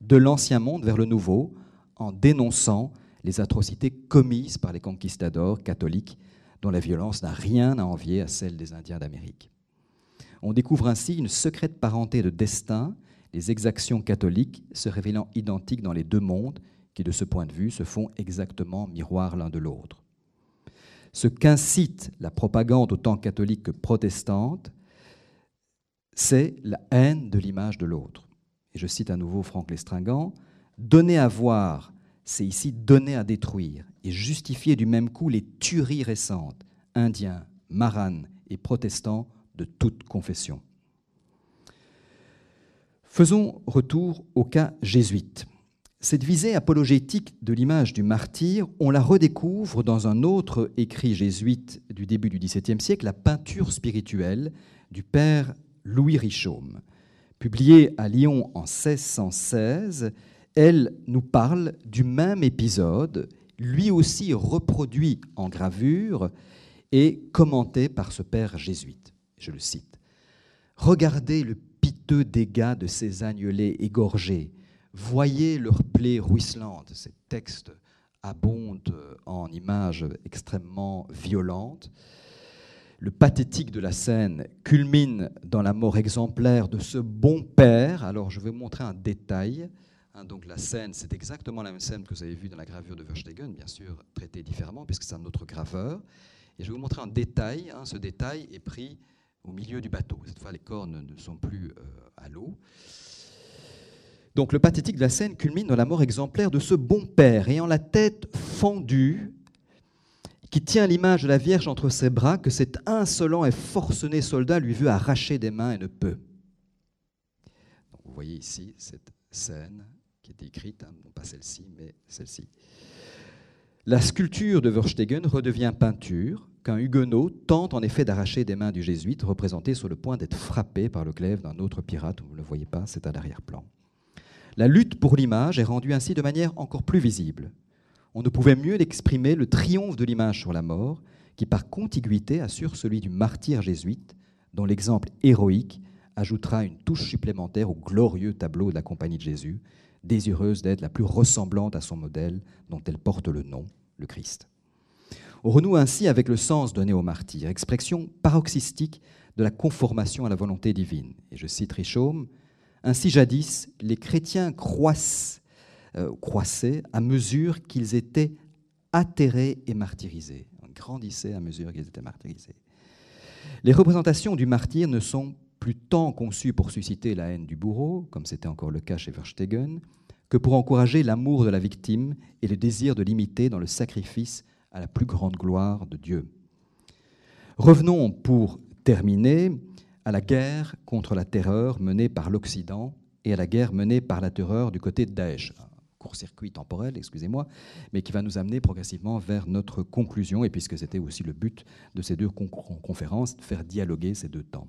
D: de l'ancien monde vers le nouveau, en dénonçant les atrocités commises par les conquistadors catholiques, dont la violence n'a rien à envier à celle des Indiens d'Amérique. On découvre ainsi une secrète parenté de destin, les exactions catholiques se révélant identiques dans les deux mondes, qui de ce point de vue se font exactement miroir l'un de l'autre. Ce qu'incite la propagande autant catholique que protestante, c'est la haine de l'image de l'autre. Et je cite à nouveau Franck Lestringant, Donner à voir, c'est ici donner à détruire et justifier du même coup les tueries récentes, indiens, maranes et protestants de toute confession. Faisons retour au cas jésuite. Cette visée apologétique de l'image du martyr, on la redécouvre dans un autre écrit jésuite du début du XVIIe siècle, la peinture spirituelle du père Louis Richaume. Publiée à Lyon en 1616, elle nous parle du même épisode, lui aussi reproduit en gravure et commenté par ce père jésuite. Je le cite. Regardez le piteux dégât de ces agnelés égorgés. Voyez leurs plaies ruisselantes. Ces textes abondent en images extrêmement violentes. Le pathétique de la scène culmine dans la mort exemplaire de ce bon père. Alors je vais vous montrer un détail. Hein, donc la scène, c'est exactement la même scène que vous avez vue dans la gravure de Verstegen, bien sûr traitée différemment puisque c'est un autre graveur. Et je vais vous montrer un détail. Hein, ce détail est pris au milieu du bateau. Cette fois, les cornes ne sont plus euh, à l'eau. Donc le pathétique de la scène culmine dans la mort exemplaire de ce bon père, ayant la tête fendue, qui tient l'image de la Vierge entre ses bras, que cet insolent et forcené soldat lui veut arracher des mains et ne peut. vous voyez ici cette scène qui est écrite, hein, non pas celle-ci, mais celle-ci. La sculpture de Verstegen redevient peinture, qu'un huguenot tente en effet d'arracher des mains du jésuite, représenté sur le point d'être frappé par le glaive d'un autre pirate. Vous ne le voyez pas, c'est à l'arrière-plan. La lutte pour l'image est rendue ainsi de manière encore plus visible. On ne pouvait mieux exprimer le triomphe de l'image sur la mort, qui par contiguïté assure celui du martyr jésuite, dont l'exemple héroïque ajoutera une touche supplémentaire au glorieux tableau de la Compagnie de Jésus, désireuse d'être la plus ressemblante à son modèle dont elle porte le nom, le Christ. On renoue ainsi avec le sens donné au martyr, expression paroxystique de la conformation à la volonté divine. Et je cite Richaume, Ainsi jadis, les chrétiens euh, croissaient à mesure qu'ils étaient atterrés et martyrisés. On grandissait à mesure qu'ils étaient martyrisés. Les représentations du martyr ne sont plus tant conçu pour susciter la haine du bourreau, comme c'était encore le cas chez Verstegen, que pour encourager l'amour de la victime et le désir de l'imiter dans le sacrifice à la plus grande gloire de Dieu. Revenons pour terminer à la guerre contre la terreur menée par l'Occident et à la guerre menée par la terreur du côté de Daesh. court-circuit temporel, excusez-moi, mais qui va nous amener progressivement vers notre conclusion, et puisque c'était aussi le but de ces deux conférences, de faire dialoguer ces deux temps.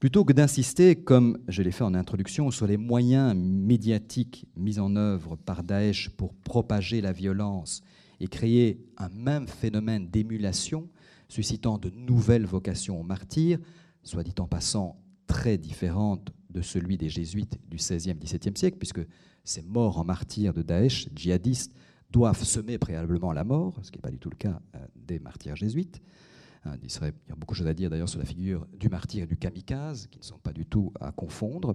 D: Plutôt que d'insister, comme je l'ai fait en introduction, sur les moyens médiatiques mis en œuvre par Daesh pour propager la violence et créer un même phénomène d'émulation, suscitant de nouvelles vocations aux martyrs, soit dit en passant très différentes de celui des jésuites du XVIe, XVIIe siècle, puisque ces morts en martyrs de Daesh, djihadistes, doivent semer préalablement la mort, ce qui n'est pas du tout le cas euh, des martyrs jésuites. Hein, il, y a beaucoup de choses à dire d'ailleurs sur la figure du martyr et du kamikaze, qui ne sont pas du tout à confondre.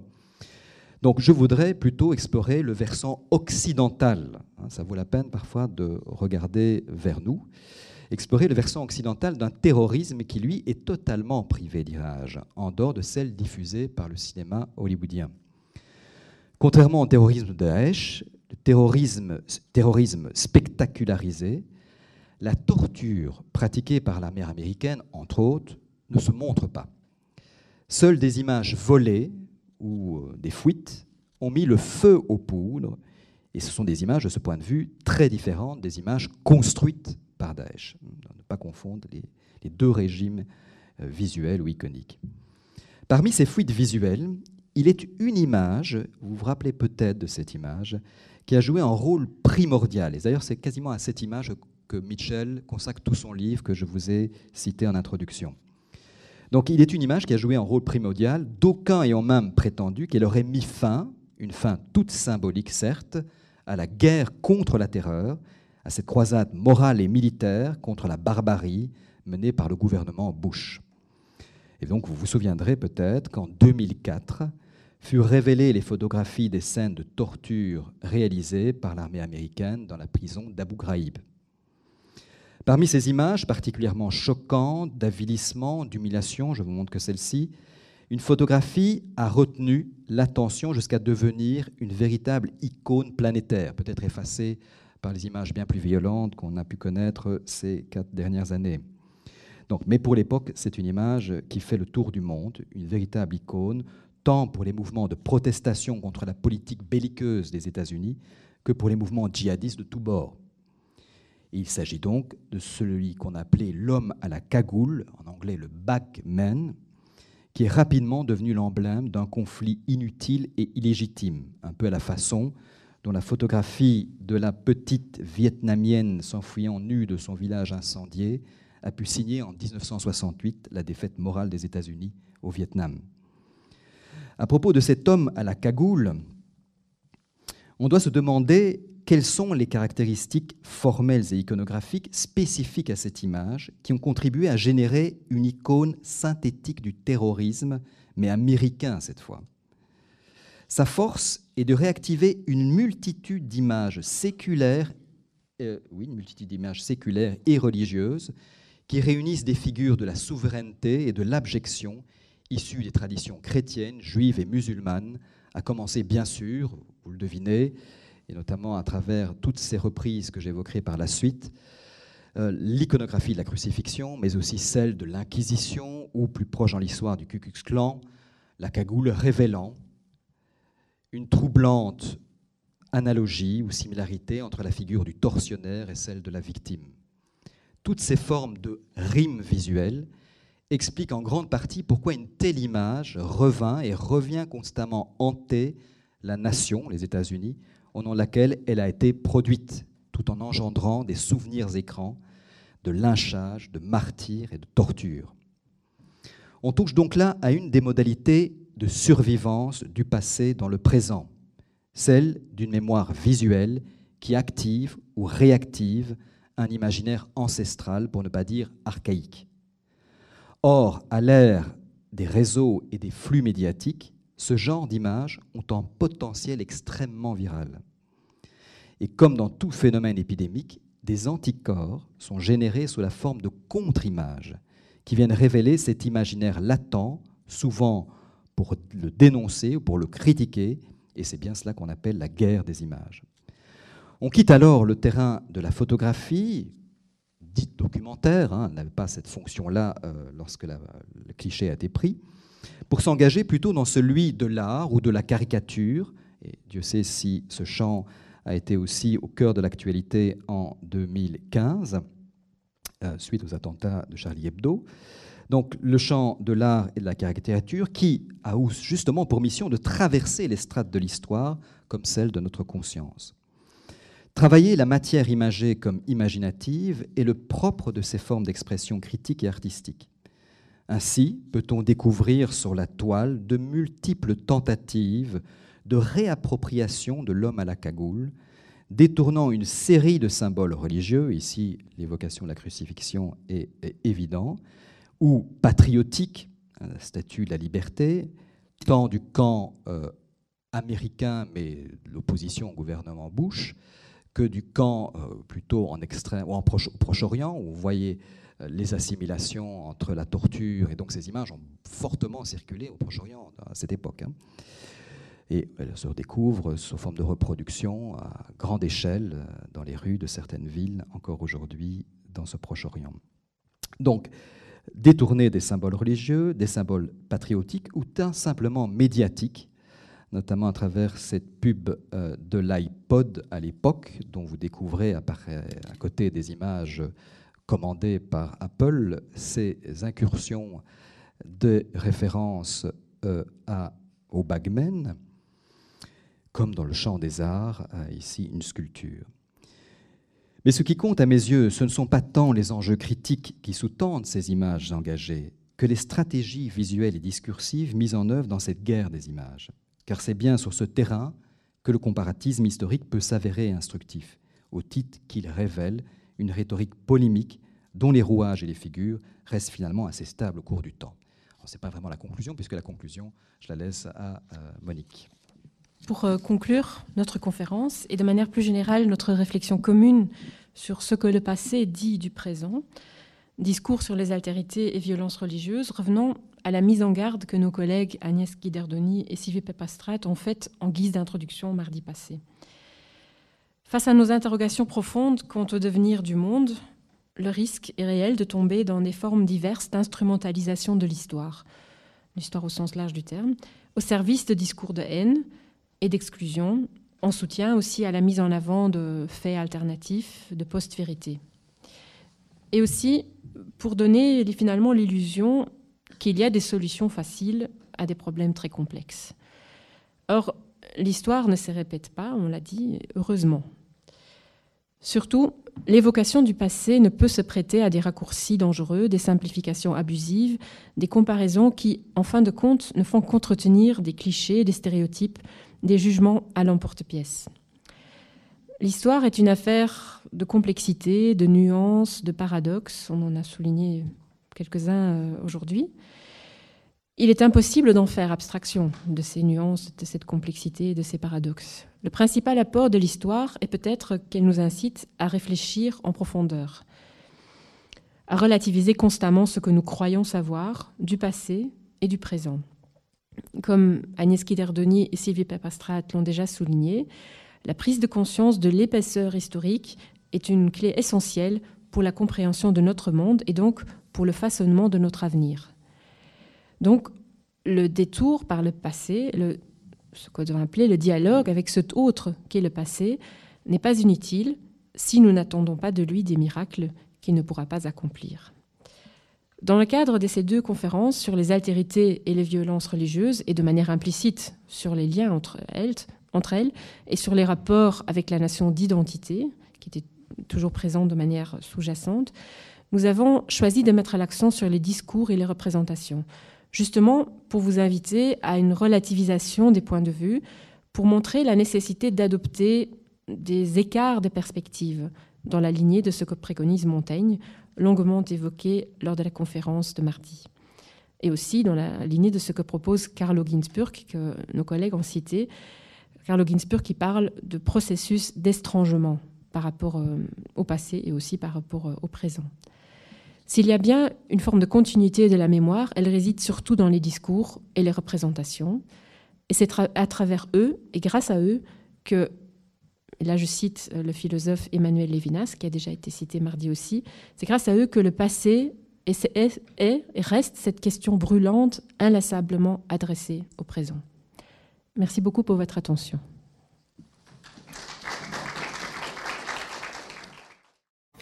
D: Donc je voudrais plutôt explorer le versant occidental. Hein, ça vaut la peine parfois de regarder vers nous. Explorer le versant occidental d'un terrorisme qui, lui, est totalement privé d'image, en dehors de celle diffusée par le cinéma hollywoodien. Contrairement au terrorisme de Daesh, le terrorisme, terrorisme spectacularisé, la torture pratiquée par l'armée américaine, entre autres, ne se montre pas. Seules des images volées ou euh, des fuites ont mis le feu aux poudres, et ce sont des images, de ce point de vue, très différentes des images construites par Daesh. Ne pas confondre les, deux régimes euh, visuels ou iconiques. Parmi ces fuites visuelles, il est une image, vous vous rappelez peut-être de cette image, qui a joué un rôle primordial. Et d'ailleurs, c'est quasiment à cette image que Mitchell consacre tout son livre que je vous ai cité en introduction. Donc il est une image qui a joué un rôle primordial, d'aucuns ayant même prétendu qu'elle aurait mis fin, une fin toute symbolique certes, à la guerre contre la terreur, à cette croisade morale et militaire contre la barbarie menée par le gouvernement Bush. Et donc vous vous souviendrez peut-être qu'en 2004 furent révélées les photographies des scènes de torture réalisées par l'armée américaine dans la prison d'Abu Ghraib. Parmi ces images particulièrement choquantes, d'avilissement, d'humiliation, je vous montre que celle-ci, une photographie a retenu l'attention jusqu'à devenir une véritable icône planétaire, peut-être effacée par les images bien plus violentes qu'on a pu connaître ces quatre dernières années. Mais pour l'époque, c'est une image qui fait le tour du monde, une véritable icône, tant pour les mouvements de protestation contre la politique belliqueuse des États-Unis que pour les mouvements djihadistes de tous bords. Il s'agit donc de celui qu'on appelait l'homme à la cagoule, en anglais le backman, qui est rapidement devenu l'emblème d'un conflit inutile et illégitime, un peu à la façon dont la photographie de la petite vietnamienne s'enfuyant nue de son village incendié a pu signer en 1968 la défaite morale des États-Unis au Vietnam. À propos de cet homme à la cagoule, on doit se demander quelles sont les caractéristiques formelles et iconographiques spécifiques à cette image qui ont contribué à générer une icône synthétique du terrorisme, mais américain cette fois? Sa force est de réactiver une multitude d'images séculaires, euh, oui, une multitude d'images séculaires et religieuses qui réunissent des figures de la souveraineté et de l'abjection issues des traditions chrétiennes, juives et musulmanes, à commencer bien sûr, vous le devinez, et notamment à travers toutes ces reprises que j'évoquerai par la suite, euh, l'iconographie de la crucifixion, mais aussi celle de l'Inquisition, ou plus proche dans l'histoire du Ku Klux Klan, la cagoule révélant une troublante analogie ou similarité entre la figure du tortionnaire et celle de la victime. Toutes ces formes de rimes visuelles expliquent en grande partie pourquoi une telle image revint et revient constamment hanter la nation, les États-Unis, au nom de laquelle elle a été produite, tout en engendrant des souvenirs écrans de lynchage, de martyrs et de torture. On touche donc là à une des modalités de survivance du passé dans le présent, celle d'une mémoire visuelle qui active ou réactive un imaginaire ancestral, pour ne pas dire archaïque. Or, à l'ère des réseaux et des flux médiatiques, ce genre d'images ont un potentiel extrêmement viral. Et comme dans tout phénomène épidémique, des anticorps sont générés sous la forme de contre-images qui viennent révéler cet imaginaire latent, souvent pour le dénoncer ou pour le critiquer, et c'est bien cela qu'on appelle la guerre des images. On quitte alors le terrain de la photographie, dite documentaire, hein, n'avait pas cette fonction-là euh, lorsque le cliché a été pris, pour s'engager plutôt dans celui de l'art ou de la caricature. Et Dieu sait si ce champ a été aussi au cœur de l'actualité en 2015, euh, suite aux attentats de Charlie Hebdo. Donc le champ de l'art et de la caricature qui a justement pour mission de traverser les strates de l'histoire comme celle de notre conscience. Travailler la matière imagée comme imaginative est le propre de ces formes d'expression critique et artistique. Ainsi peut-on découvrir sur la toile de multiples tentatives de réappropriation de l'homme à la cagoule, détournant une série de symboles religieux, ici l'évocation de la crucifixion est, évident, ou patriotiques, la statue de la liberté, tant du camp euh, américain, mais l'opposition au gouvernement Bush, que du camp euh, plutôt en extrême ou en Proche-Orient, où vous voyez les assimilations entre la torture, et donc ces images ont fortement circulé au Proche-Orient à cette époque. Hein. Et elles se redécouvrent sous forme de reproduction à grande échelle euh, dans les rues de certaines villes, encore aujourd'hui dans ce Proche-Orient. Donc, détourner des symboles religieux, des symboles patriotiques ou simplement médiatiques, notamment à travers cette pub euh, de l'iPod à l'époque, dont vous découvrez à, côté des images commandées par Apple, ces incursions de référence euh, à, au bagmen, comme dans le champ des arts, euh, ici une sculpture. Mais ce qui compte à mes yeux, ce ne sont pas tant les enjeux critiques qui sous-tendent ces images engagées, que les stratégies visuelles et discursives mises en œuvre dans cette guerre des images car c'est bien sur ce terrain que le comparatisme historique peut s'avérer instructif, au titre qu'il révèle une rhétorique polémique dont les rouages et les figures restent finalement assez stables au cours du temps. Ce n'est pas vraiment la conclusion, puisque la conclusion, je la laisse à euh, Monique.
E: Pour euh, conclure notre conférence et de manière plus générale notre réflexion commune sur ce que le passé dit du présent, discours sur les altérités et violences religieuses, revenons à la mise en garde que nos collègues Agnès Guiderdoni et Sylvie Pepastrat ont faite en guise d'introduction mardi passé. Face à nos interrogations profondes quant au devenir du monde, le risque est réel de tomber dans des formes diverses d'instrumentalisation de l'histoire, l'histoire au sens large du terme, au service de discours de haine et d'exclusion, en soutien aussi à la mise en avant de faits alternatifs, de post-vérité. Et aussi pour donner finalement l'illusion qu'il y a des solutions faciles à des problèmes très complexes. Or, l'histoire ne se répète pas, on l'a dit, heureusement. Surtout, l'évocation du passé ne peut se prêter à des raccourcis dangereux, des simplifications abusives, des comparaisons qui, en fin de compte, ne font qu'entretenir des clichés, des stéréotypes, des jugements à l'emporte-pièce. L'histoire est une affaire de complexité, de nuances, de paradoxes, on en a souligné quelques-uns euh, aujourd'hui. Il est impossible d'en faire abstraction de ces nuances, de cette complexité, de ces paradoxes. Le principal apport de l'histoire est peut-être qu'elle nous incite à réfléchir en profondeur, à relativiser constamment ce que nous croyons savoir du passé et du présent. Comme Agnès Kiderdoni et Sylvie Pepastrat l'ont déjà souligné, la prise de conscience de l'épaisseur historique est une clé essentielle pour la compréhension de notre monde et donc pour le façonnement de notre avenir. Donc, le détour par le passé, ce qu'on devrait appeler le dialogue avec cet autre qu'est le passé, n'est pas inutile si nous n'attendons pas de lui des miracles qu'il ne pourra pas accomplir. Dans le cadre de ces deux conférences sur les altérités et les violences religieuses, et de manière implicite sur les liens entre elles, entre elles et sur les rapports avec la nation d'identité, qui était toujours présente de manière sous-jacente, nous avons choisi de mettre l'accent sur les discours et les représentations, justement pour vous inviter à une relativisation des points de vue, pour montrer la nécessité d'adopter des écarts de perspectives dans la lignée de ce que préconise Montaigne, longuement évoqué lors de la conférence de mardi. Et aussi dans la lignée de ce que propose Carlo Ginzburg, que nos collègues ont cité, Carlo Ginzburg qui parle de processus d'estrangement par rapport euh, au passé et aussi par rapport euh, au présent. S'il y a bien une forme de continuité de la mémoire, elle réside surtout dans les discours et les représentations. Et c'est à travers eux et grâce à eux que, là je cite euh, le philosophe Emmanuel Lévinas, qui a déjà été cité mardi aussi, c'est grâce à eux que le passé est, est et reste cette question brûlante, inlassablement adressée au présent. Merci beaucoup pour votre attention.